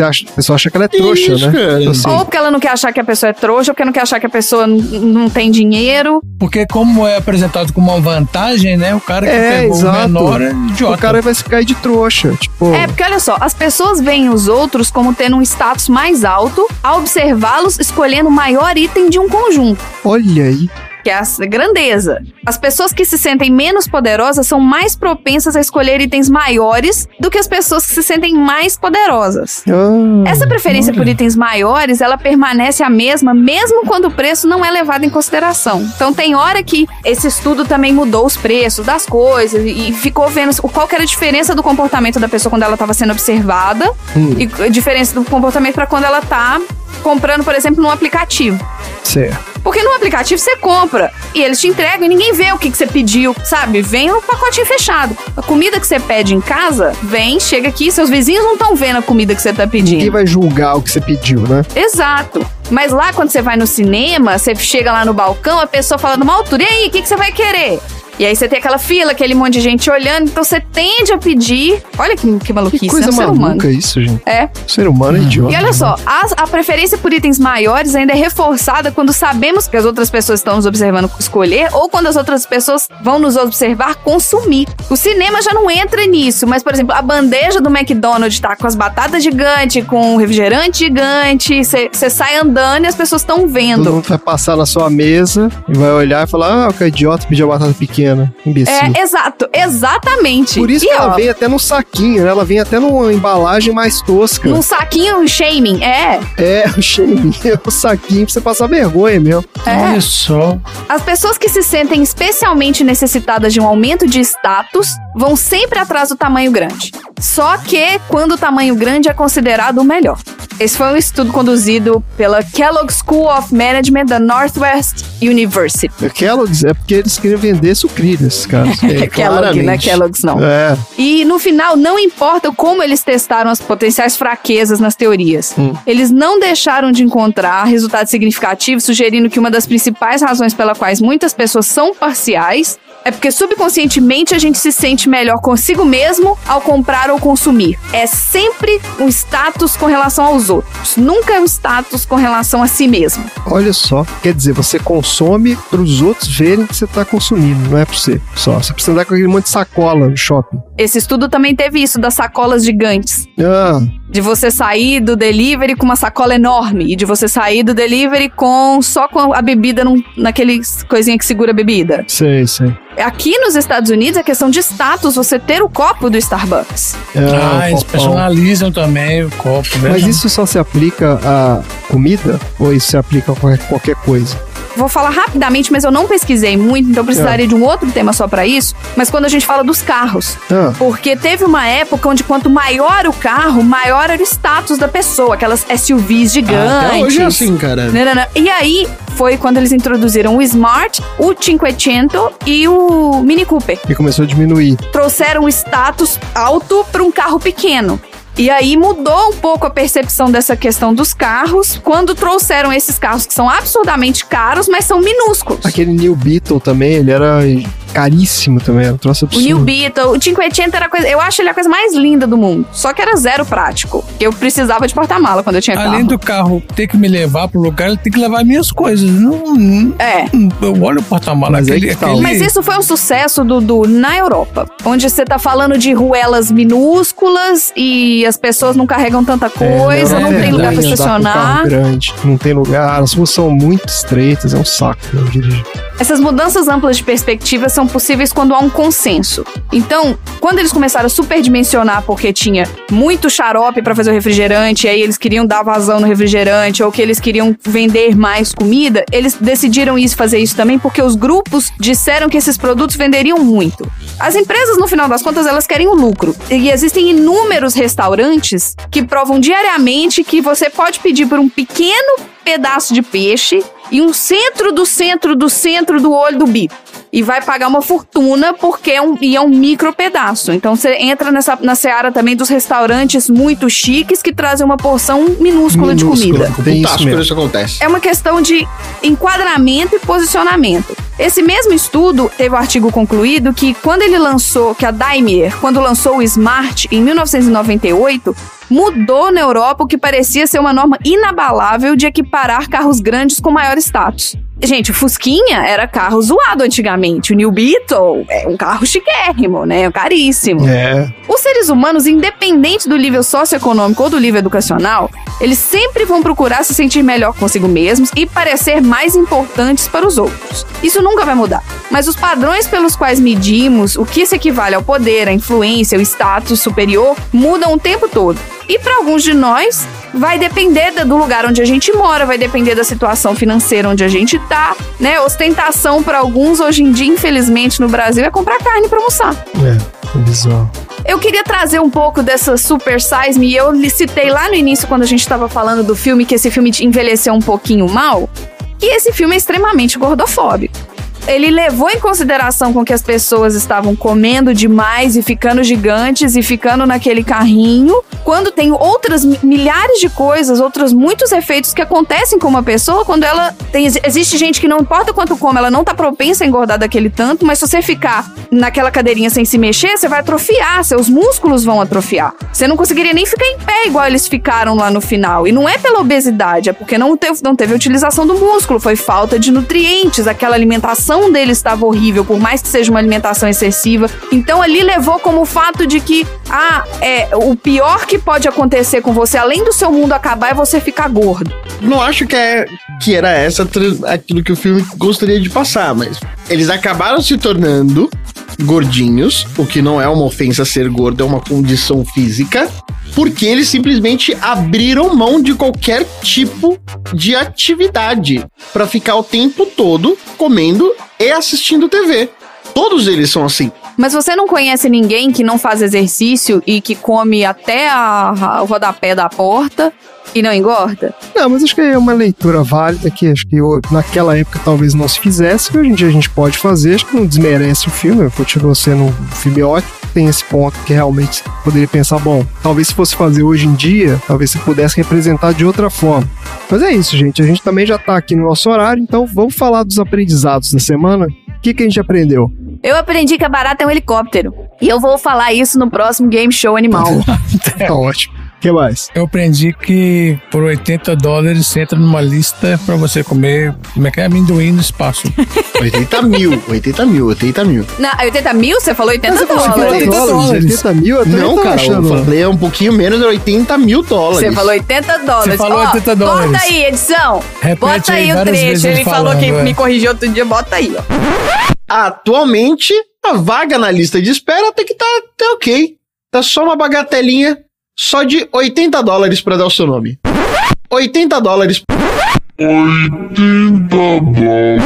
Acha, a pessoa acha que ela é trouxa, Isso, né? Então, assim, Ou porque ela não quer achar que a pessoa é trouxa, ou porque não quer achar que a pessoa não tem dinheiro. Porque como é apresentado como uma vantagem, né? O cara que É, pegou exato. o menor é idiota. o cara vai se cair de trouxa. Tipo, É, porque olha só, as pessoas veem os outros como tendo um status mais alto ao observá-los escolhendo o maior item de um conjunto. olha aí. Que é a grandeza. As pessoas que se sentem menos poderosas são mais propensas a escolher itens maiores do que as pessoas que se sentem mais poderosas. Ah, Essa preferência por itens maiores, ela permanece a mesma mesmo quando o preço não é levado em consideração. Então tem hora que esse estudo também mudou os preços das coisas e ficou vendo qual era a diferença do comportamento da pessoa quando ela estava sendo observada Hum. e a diferença do comportamento para quando ela tá comprando, por exemplo, num aplicativo. certo. Porque no aplicativo você compra e eles te entregam e ninguém vê o que, que você pediu, sabe? Vem um pacotinho fechado. A comida que você pede em casa, vem, chega aqui, seus vizinhos não estão vendo a comida que você tá Ninguém pedindo. vai julgar o que você pediu, né? Exato. Mas lá, quando você vai no cinema, você chega lá no balcão, a pessoa fala numa altura, e aí, o que, que você vai querer? E aí você tem aquela fila, aquele monte de gente olhando, então você tende a pedir. Olha que, que maluquice, Que coisa é um ser humano. maluca isso, gente. É. O ser humano é idiota. E olha só, a, a preferência por itens maiores ainda é reforçada quando sabemos que as outras pessoas estão nos observando escolher ou quando as outras pessoas vão nos observar consumir. O cinema já não entra nisso, mas, por exemplo, a bandeja do McDonald's tá com as batatas gigantes, com o refrigerante gigante, você sai andando e as pessoas estão Todo vendo. mundo vai passar na sua mesa e vai olhar e falar: Ah, que idiota pediu a batata pequena. Imbecil. É, exato, exatamente. Por isso E, que ela ó, vem até no saquinho, né? Ela vem até numa embalagem mais tosca. num saquinho shaming, é. É, o cheirinho, o saquinho pra você passar vergonha mesmo. É. Olha só. As pessoas que se sentem especialmente necessitadas de um aumento de status vão sempre atrás do tamanho grande. Só que quando o tamanho grande é considerado o melhor. Esse foi um estudo conduzido pela Kellogg School of Management da Northwest University. Kellogg's é porque eles queriam vender sucrilhos, cara. É, Kellogg, né? claramente. Kellogg's não. É. E no final, não importa como eles testaram as potenciais fraquezas nas teorias, Hum. eles não deixaram de encontrar resultados significativos, sugerindo que uma das principais razões pela quais muitas pessoas são parciais É porque subconscientemente a gente se sente melhor consigo mesmo ao comprar ou consumir. É sempre um status com relação aos outros. Nunca é um status com relação a si mesmo. Olha só, quer dizer, você consome para os outros verem que você está consumindo, não é para você só. Você precisa andar com aquele monte de sacola no shopping. Esse estudo também teve isso das sacolas gigantes. Ah, De você sair do delivery com uma sacola enorme e de você sair do delivery com só com a bebida num, naquele coisinha que segura a bebida. sei, sei. Aqui nos Estados Unidos é questão de status você ter o copo do Starbucks. Ah, Ah, eles personalizam também o copo, né? Mas isso só se aplica a comida ou isso se aplica a qualquer coisa? Vou falar rapidamente, mas eu não pesquisei muito, então precisaria É. de um outro tema só pra isso. Mas quando a gente fala dos carros, Ah, porque teve uma época onde quanto maior o carro, maior era o status da pessoa, aquelas SUVs gigantes. Até hoje é assim, cara. E aí foi quando eles introduziram o Smart, o Cinquecento e o Mini Cooper. e começou a diminuir. Trouxeram o status alto para um carro pequeno. E aí mudou um pouco a percepção dessa questão dos carros quando trouxeram esses carros que são absurdamente caros, mas são minúsculos. Aquele New Beetle também, ele era caríssimo também, era um troço O absurdo. New Beetle, o Cinquecento era a coisa, eu acho ele a coisa mais linda do mundo. Só que era zero prático. Eu precisava de porta-mala quando eu tinha Além carro. do carro ter que me levar pro lugar, ele tem que levar minhas coisas. Não, não- É. eu olho o porta-mala. Mas aí aquele, que tá, aquele- Mas isso foi um sucesso, Dudu, na Europa. Onde você tá falando de ruelas minúsculas e as pessoas não carregam tanta coisa, É, não é tem lugar pra estacionar. grande, não tem lugar, as ruas são muito estreitas, é um saco eu dirigir. Essas mudanças amplas de perspectiva são possíveis quando há um consenso. Então, quando eles começaram a superdimensionar porque tinha muito xarope pra fazer o refrigerante, e aí eles queriam dar vazão no refrigerante, ou que eles queriam vender mais comida, eles decidiram isso, fazer isso também porque os grupos disseram que esses produtos venderiam muito. As empresas, no final das contas, elas querem o lucro. E existem inúmeros restaurantes que provam diariamente que você pode pedir por um pequeno pedaço de peixe e um centro do centro do centro do olho do bico. E vai pagar uma fortuna porque é um, e é um micro pedaço. Então você entra nessa, na seara também dos restaurantes muito chiques que trazem uma porção minúscula, de Minúsculo. comida. Tem isso Fantástico mesmo. quando isso acontece. É uma questão de enquadramento e posicionamento. Esse mesmo estudo teve o artigo concluído que quando ele lançou, que a Daimler, quando lançou o Smart em 1998, mudou na Europa o que parecia ser uma norma inabalável de equiparar carros grandes com maior status. Gente, o Fusquinha era carro zoado antigamente. O New Beetle é um carro chiquérrimo, né? Caríssimo. É, Os seres humanos, independente do nível socioeconômico ou do nível educacional, eles sempre vão procurar se sentir melhor consigo mesmos e parecer mais importantes para os outros. Isso nunca vai mudar. Mas os padrões pelos quais medimos o que se equivale ao poder, à influência, ao status superior mudam o tempo todo. E para alguns de nós, vai depender do lugar onde a gente mora, vai depender da situação financeira onde a gente tá, né? Ostentação para alguns hoje em dia, infelizmente, no Brasil é comprar carne para almoçar. é, é bizarro. Eu queria trazer um pouco dessa Super Size Me. Eu lhe citei lá no início, quando a gente estava falando do filme, que esse filme envelheceu um pouquinho mal. E esse filme é extremamente gordofóbico. Ele levou em consideração com que as pessoas estavam comendo demais e ficando gigantes e ficando naquele carrinho, quando tem outras mi- milhares de coisas, outros muitos efeitos que acontecem com uma pessoa quando ela tem existe gente que não importa quanto come, ela não tá propensa a engordar daquele tanto, mas se você ficar naquela cadeirinha sem se mexer, você vai atrofiar, seus músculos vão atrofiar. Você não conseguiria nem ficar em pé igual eles ficaram lá no final. E não é pela obesidade, é porque não teve, não teve utilização do músculo, foi falta de nutrientes, aquela alimentação dele estava horrível, por mais que seja uma alimentação excessiva. Então ali levou como fato de que ah, é, o pior que pode acontecer com você, além do seu mundo acabar, é você ficar gordo. Não acho que, é, que era essa aquilo que o filme gostaria de passar, mas eles acabaram se tornando gordinhos, o que não é uma ofensa ser gordo, é uma condição física, porque eles simplesmente abriram mão de qualquer tipo de atividade para ficar o tempo todo comendo e assistindo TV. Todos eles são assim. Mas você não conhece ninguém que não faz exercício e que come até a, a- o rodapé da porta e não engorda? Não, mas acho que é uma leitura válida que acho que ho- naquela época talvez não se fizesse, que hoje em dia a gente pode fazer, acho que não desmerece o filme, continua sendo um filme ótimo, tem esse ponto que realmente você poderia pensar, bom, talvez se fosse fazer hoje em dia, talvez você pudesse representar de outra forma. Mas é isso, gente, a gente também já tá aqui no nosso horário, então vamos falar dos aprendizados da semana. O que, que a gente aprendeu? Eu aprendi que a barata é um helicóptero. E eu vou falar isso no próximo Game Show Animal. Tá ótimo. O que mais? Eu aprendi que por 80 dólares você entra numa lista pra você comer, como é que é? Amendoim no espaço. 80 mil, 80 mil, 80 mil. Não, 80 mil? Você falou 80 Você falou dólares. 80 dólares. 80 mil? Eu Não, tô cara, achando. eu falei um pouquinho menos de 80 mil dólares. Você falou 80 dólares. Você falou Ó, 80 dólares. Corta aí, edição. Repete bota aí, aí o trecho. ele falou que é. me corrigiu outro dia. Bota aí, ó. Atualmente, a vaga na lista de espera até que tá, tá ok. Tá só uma bagatelinha, só de 80 dólares pra dar o seu nome. 80 dólares. 80 dólares.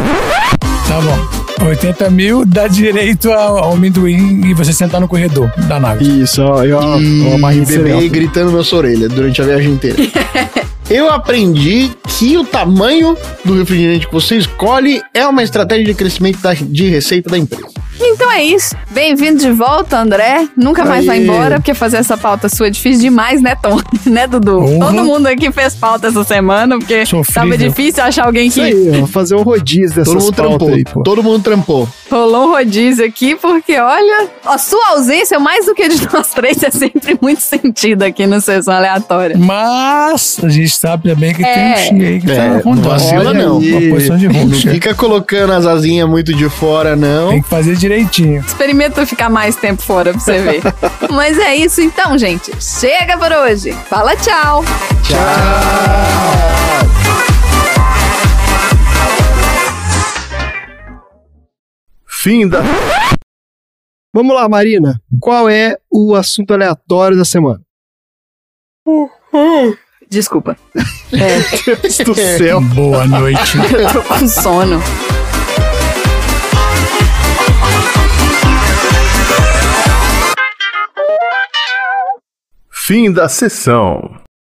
Tá bom. 80 mil dá direito ao ao amendoim e você sentar no corredor da nave. Isso, ó, eu, ó, uma E bebê gritando na sua orelha durante a viagem inteira. Eu aprendi que o tamanho do refrigerante que você escolhe é uma estratégia de crescimento da- de receita da empresa. Então é isso. Bem-vindo de volta, André. Nunca mais vai Aê. embora, porque fazer essa pauta sua é difícil demais, né, Tom? né, Dudu? Uhum. Todo mundo aqui fez pauta essa semana, porque tava difícil achar alguém Isso que aí, ó, fazer um rodízio dessas Todo mundo trampou. aí, pô. Todo mundo trampou. rolou um rodízio aqui, porque olha, a sua ausência, mais do que de nós três, é sempre muito sentido aqui no Sessão Aleatória. Mas a gente sabe também que tem um Xi aí que É, tá não rondando. vacila não. Uma posição de Não fica colocando as asinhas muito de fora, não. Tem que fazer direitinho. Experimenta ficar mais tempo fora pra você ver. Mas é isso então, gente. Chega por hoje. Fala tchau. Fim da. Vamos lá, Marina. Qual é o assunto aleatório da semana? Desculpa. Deus do céu. Boa noite. Eu tô com sono. Fim da sessão.